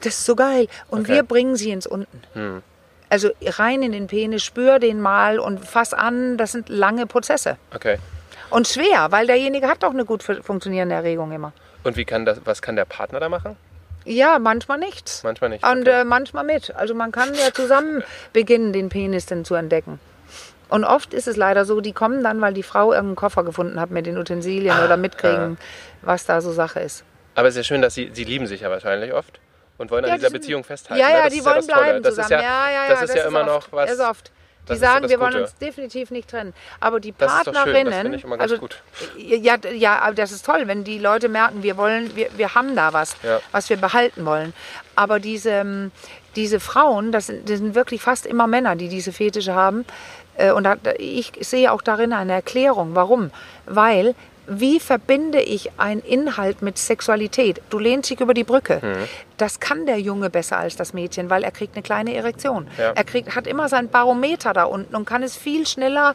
das ist so geil. Und Okay. wir bringen sie ins Unten. Also rein in den Penis, spür den mal und fass an. Das sind lange Prozesse. Okay. Und schwer, weil derjenige hat doch eine gut fu- funktionierende Erregung immer. Und wie kann das, was kann der Partner da machen? Ja, manchmal nicht. Manchmal nicht. Und okay. äh, manchmal mit. Also man kann ja zusammen beginnen, den Penis dann zu entdecken. Und oft ist es leider so, die kommen dann, weil die Frau irgendeinen Koffer gefunden hat mit den Utensilien Ah, oder mitkriegen, was da so Sache ist. Aber es ist ja schön, dass sie, sie lieben sich ja wahrscheinlich oft und wollen an Ja, dieser die- Beziehung festhalten. Ja, ne? ja, Das die ist ja wollen das Tolle. bleiben das zusammen. Ist ja, ja, ja, ja, das ist ja immer oft. noch was. Das ist oft. Die das so sagen, das wir wollen uns definitiv nicht trennen. Aber die Das ist doch schön, das Partnerinnen, ich immer ganz also gut. ja, ja, aber das ist toll, wenn die Leute merken, wir wollen, wir, wir haben da was, Ja. was wir behalten wollen. Aber diese, ähm, diese Frauen, das sind, das sind wirklich fast immer Männer, die diese Fetische haben. Äh, Und ich sehe auch darin eine Erklärung. Warum? Weil wie verbinde ich einen Inhalt mit Sexualität? Du lehnst dich über die Brücke. Mhm. Das kann der Junge besser als das Mädchen, weil er kriegt eine kleine Erektion. Ja. Er kriegt, hat immer sein Barometer da unten und kann es viel schneller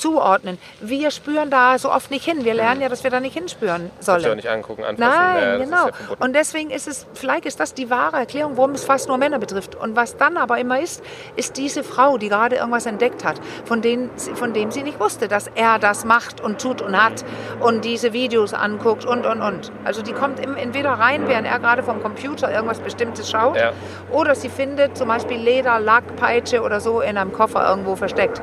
zuordnen. Wir spüren da so oft nicht hin. Wir lernen ja, dass wir da nicht hinspüren sollen. nicht angucken, anfassen. Nein, ja, das genau. Ja und deswegen ist es, vielleicht ist das die wahre Erklärung, warum es fast nur Männer betrifft. Und was dann aber immer ist, ist diese Frau, die gerade irgendwas entdeckt hat, von, denen, von dem sie nicht wusste, dass er das macht und tut und hat und diese Videos anguckt und, und, und. Also die kommt entweder rein, während er gerade vom Computer irgendwas Bestimmtes schaut, Ja. oder sie findet zum Beispiel Leder, Lack, Peitsche oder so in einem Koffer irgendwo versteckt.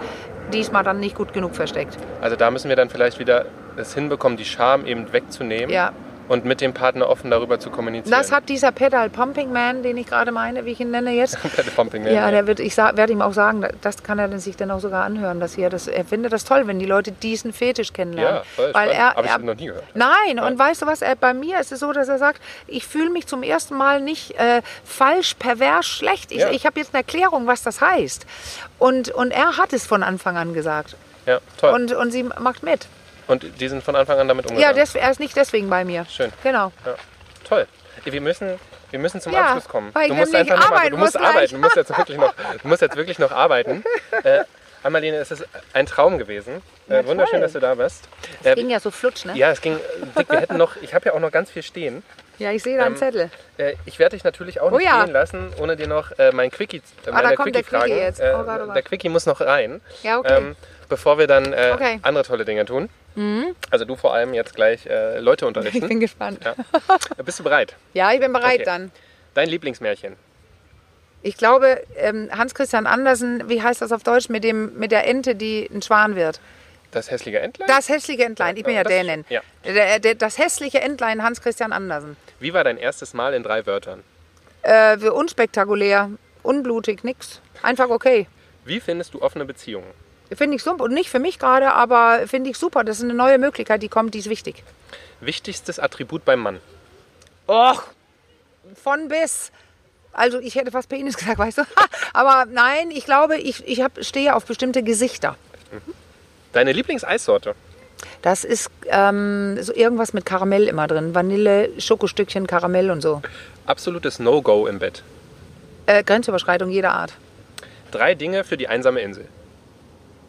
Diesmal dann nicht gut genug versteckt. Also da müssen wir dann vielleicht wieder es hinbekommen, die Scham eben wegzunehmen Ja. Und mit dem Partner offen darüber zu kommunizieren. Das hat dieser Pedal Pumping Man, den ich gerade meine, wie ich ihn nenne jetzt, Pedal Pumping Man. Ja, der wird, ich werde ihm auch sagen, das kann er sich dann auch sogar anhören, dass er das, er findet das toll, wenn die Leute diesen Fetisch kennenlernen. Ja, voll weil spannend. er, Hab ich er noch nie gehört. Nein, und weißt du was, er, bei mir ist es so, dass er sagt, ich fühle mich zum ersten Mal nicht äh, falsch, pervers, schlecht. Ich, Ja. ich habe jetzt eine Erklärung, was das heißt. Und, und er hat es von Anfang an gesagt. Ja, toll. Und, und sie macht mit. Und die sind von Anfang an damit Ja, umgegangen. des, er ist nicht deswegen bei mir. Schön. Genau. Ja, toll. Wir müssen, wir müssen zum Ja, Abschluss kommen. weil ich du musst einfach noch mal, arbeiten du musst muss gleich. arbeiten. Du musst jetzt wirklich noch, du musst jetzt wirklich noch arbeiten. Äh, Amaline, es ist ein Traum gewesen. Äh, wunderschön, dass du da bist. Äh, Ging ja so flutsch, ne? ja, es ging äh, dick. Wir hätten noch, ich habe ja auch noch ganz viel stehen. Ja, ich sehe da einen Ähm, Zettel. Äh, ich werde dich natürlich auch Oh nicht ja. gehen lassen, ohne dir noch äh, mein Quickie, äh, Ah, meine da kommt der. Quickie jetzt. Äh, Oh Gott, oh Gott. Der Quickie muss noch rein. Ja, okay. Ähm, bevor wir dann Okay. Andere tolle Dinge tun. Also du vor allem jetzt gleich äh, Leute Ich unterrichten. bin gespannt. Ja. Bist du bereit? Ja, ich bin bereit Okay. dann. Dein Lieblingsmärchen? Ich glaube, ähm, Hans-Christian Andersen, wie heißt das auf Deutsch, mit, dem, mit der Ente, die ein Schwan wird. Das hässliche Entlein? Das hässliche Entlein, ich bin ja Das Dänin. ja. Das hässliche Entlein Hans-Christian Andersen. Wie war dein erstes Mal in drei Wörtern? Äh, unspektakulär, unblutig, nix. Einfach okay. Wie findest du offene Beziehungen? Finde ich super. Und nicht für mich gerade, aber finde ich super. Das ist eine neue Möglichkeit, die kommt, die ist wichtig. Wichtigstes Attribut beim Mann? Och, von bis. Also ich hätte fast Penis gesagt, weißt du. aber nein, ich glaube, ich, ich hab, stehe auf bestimmte Gesichter. Deine Lieblingseissorte? Das ist ähm, so irgendwas mit Karamell immer drin. Vanille, Schokostückchen, Karamell und so. Absolutes No-Go im Bett. Äh, Grenzüberschreitung jeder Art. Drei Dinge für die einsame Insel.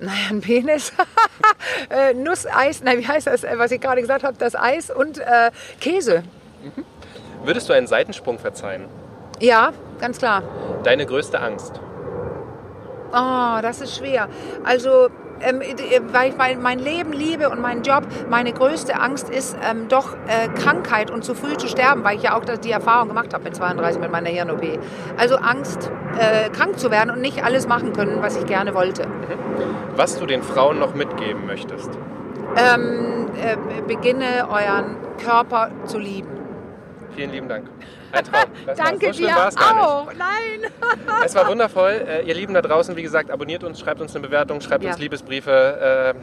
Naja, ein Penis. äh, Nusseis, nein, wie heißt das, äh, was ich gerade gesagt habe? Das Eis und äh, Käse. Würdest du einen Seitensprung verzeihen? Ja, ganz klar. Deine größte Angst? Oh, das ist schwer. Also, ähm, äh, weil ich mein, mein Leben liebe und meinen Job, meine größte Angst ist ähm, doch äh, Krankheit und zu früh zu sterben, weil ich ja auch die Erfahrung gemacht habe mit 32 mit meiner Hirn-OP. Also Angst, äh, krank zu werden und nicht alles machen können, was ich gerne wollte. Was du den Frauen noch mitgeben möchtest? Ähm, äh, beginne euren Körper zu lieben. Vielen lieben Dank. Ein Traum. Danke so dir auch. Nein. Es war wundervoll. Äh, ihr Lieben da draußen, wie gesagt, abonniert uns, schreibt uns eine Bewertung, schreibt Ja. uns Liebesbriefe,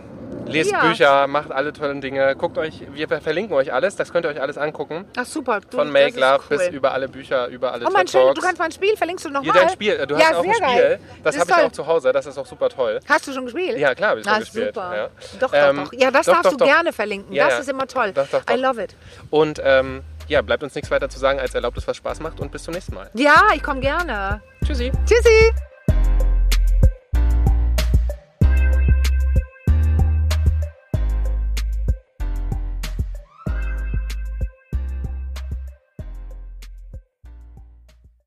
äh, lest Ja. Bücher, macht alle tollen Dinge. Guckt euch, wir verlinken euch alles, das könnt ihr euch alles angucken. Ach super. Du, Von Make Love cool. bis über alle Bücher, über alle Oh mein schön, du kannst mein Spiel, verlinkst du nochmal? Hier dein Spiel, du hast ja, auch ein Spiel. Geil. Das, habe ich auch zu Hause, das ist auch super toll. Hast du schon gespielt? Ja, klar, habe ich schon Ah, gespielt. super. Ja. Doch, doch, Ähm, doch. Ja, das doch, darfst doch, du gerne verlinken. Ja, das ja. ist immer toll. I love it. Und ähm, ja, bleibt uns nichts weiter zu sagen, als erlaubt es, was Spaß macht und bis zum nächsten Mal. Ja, ich komme gerne. Tschüssi. Tschüssi.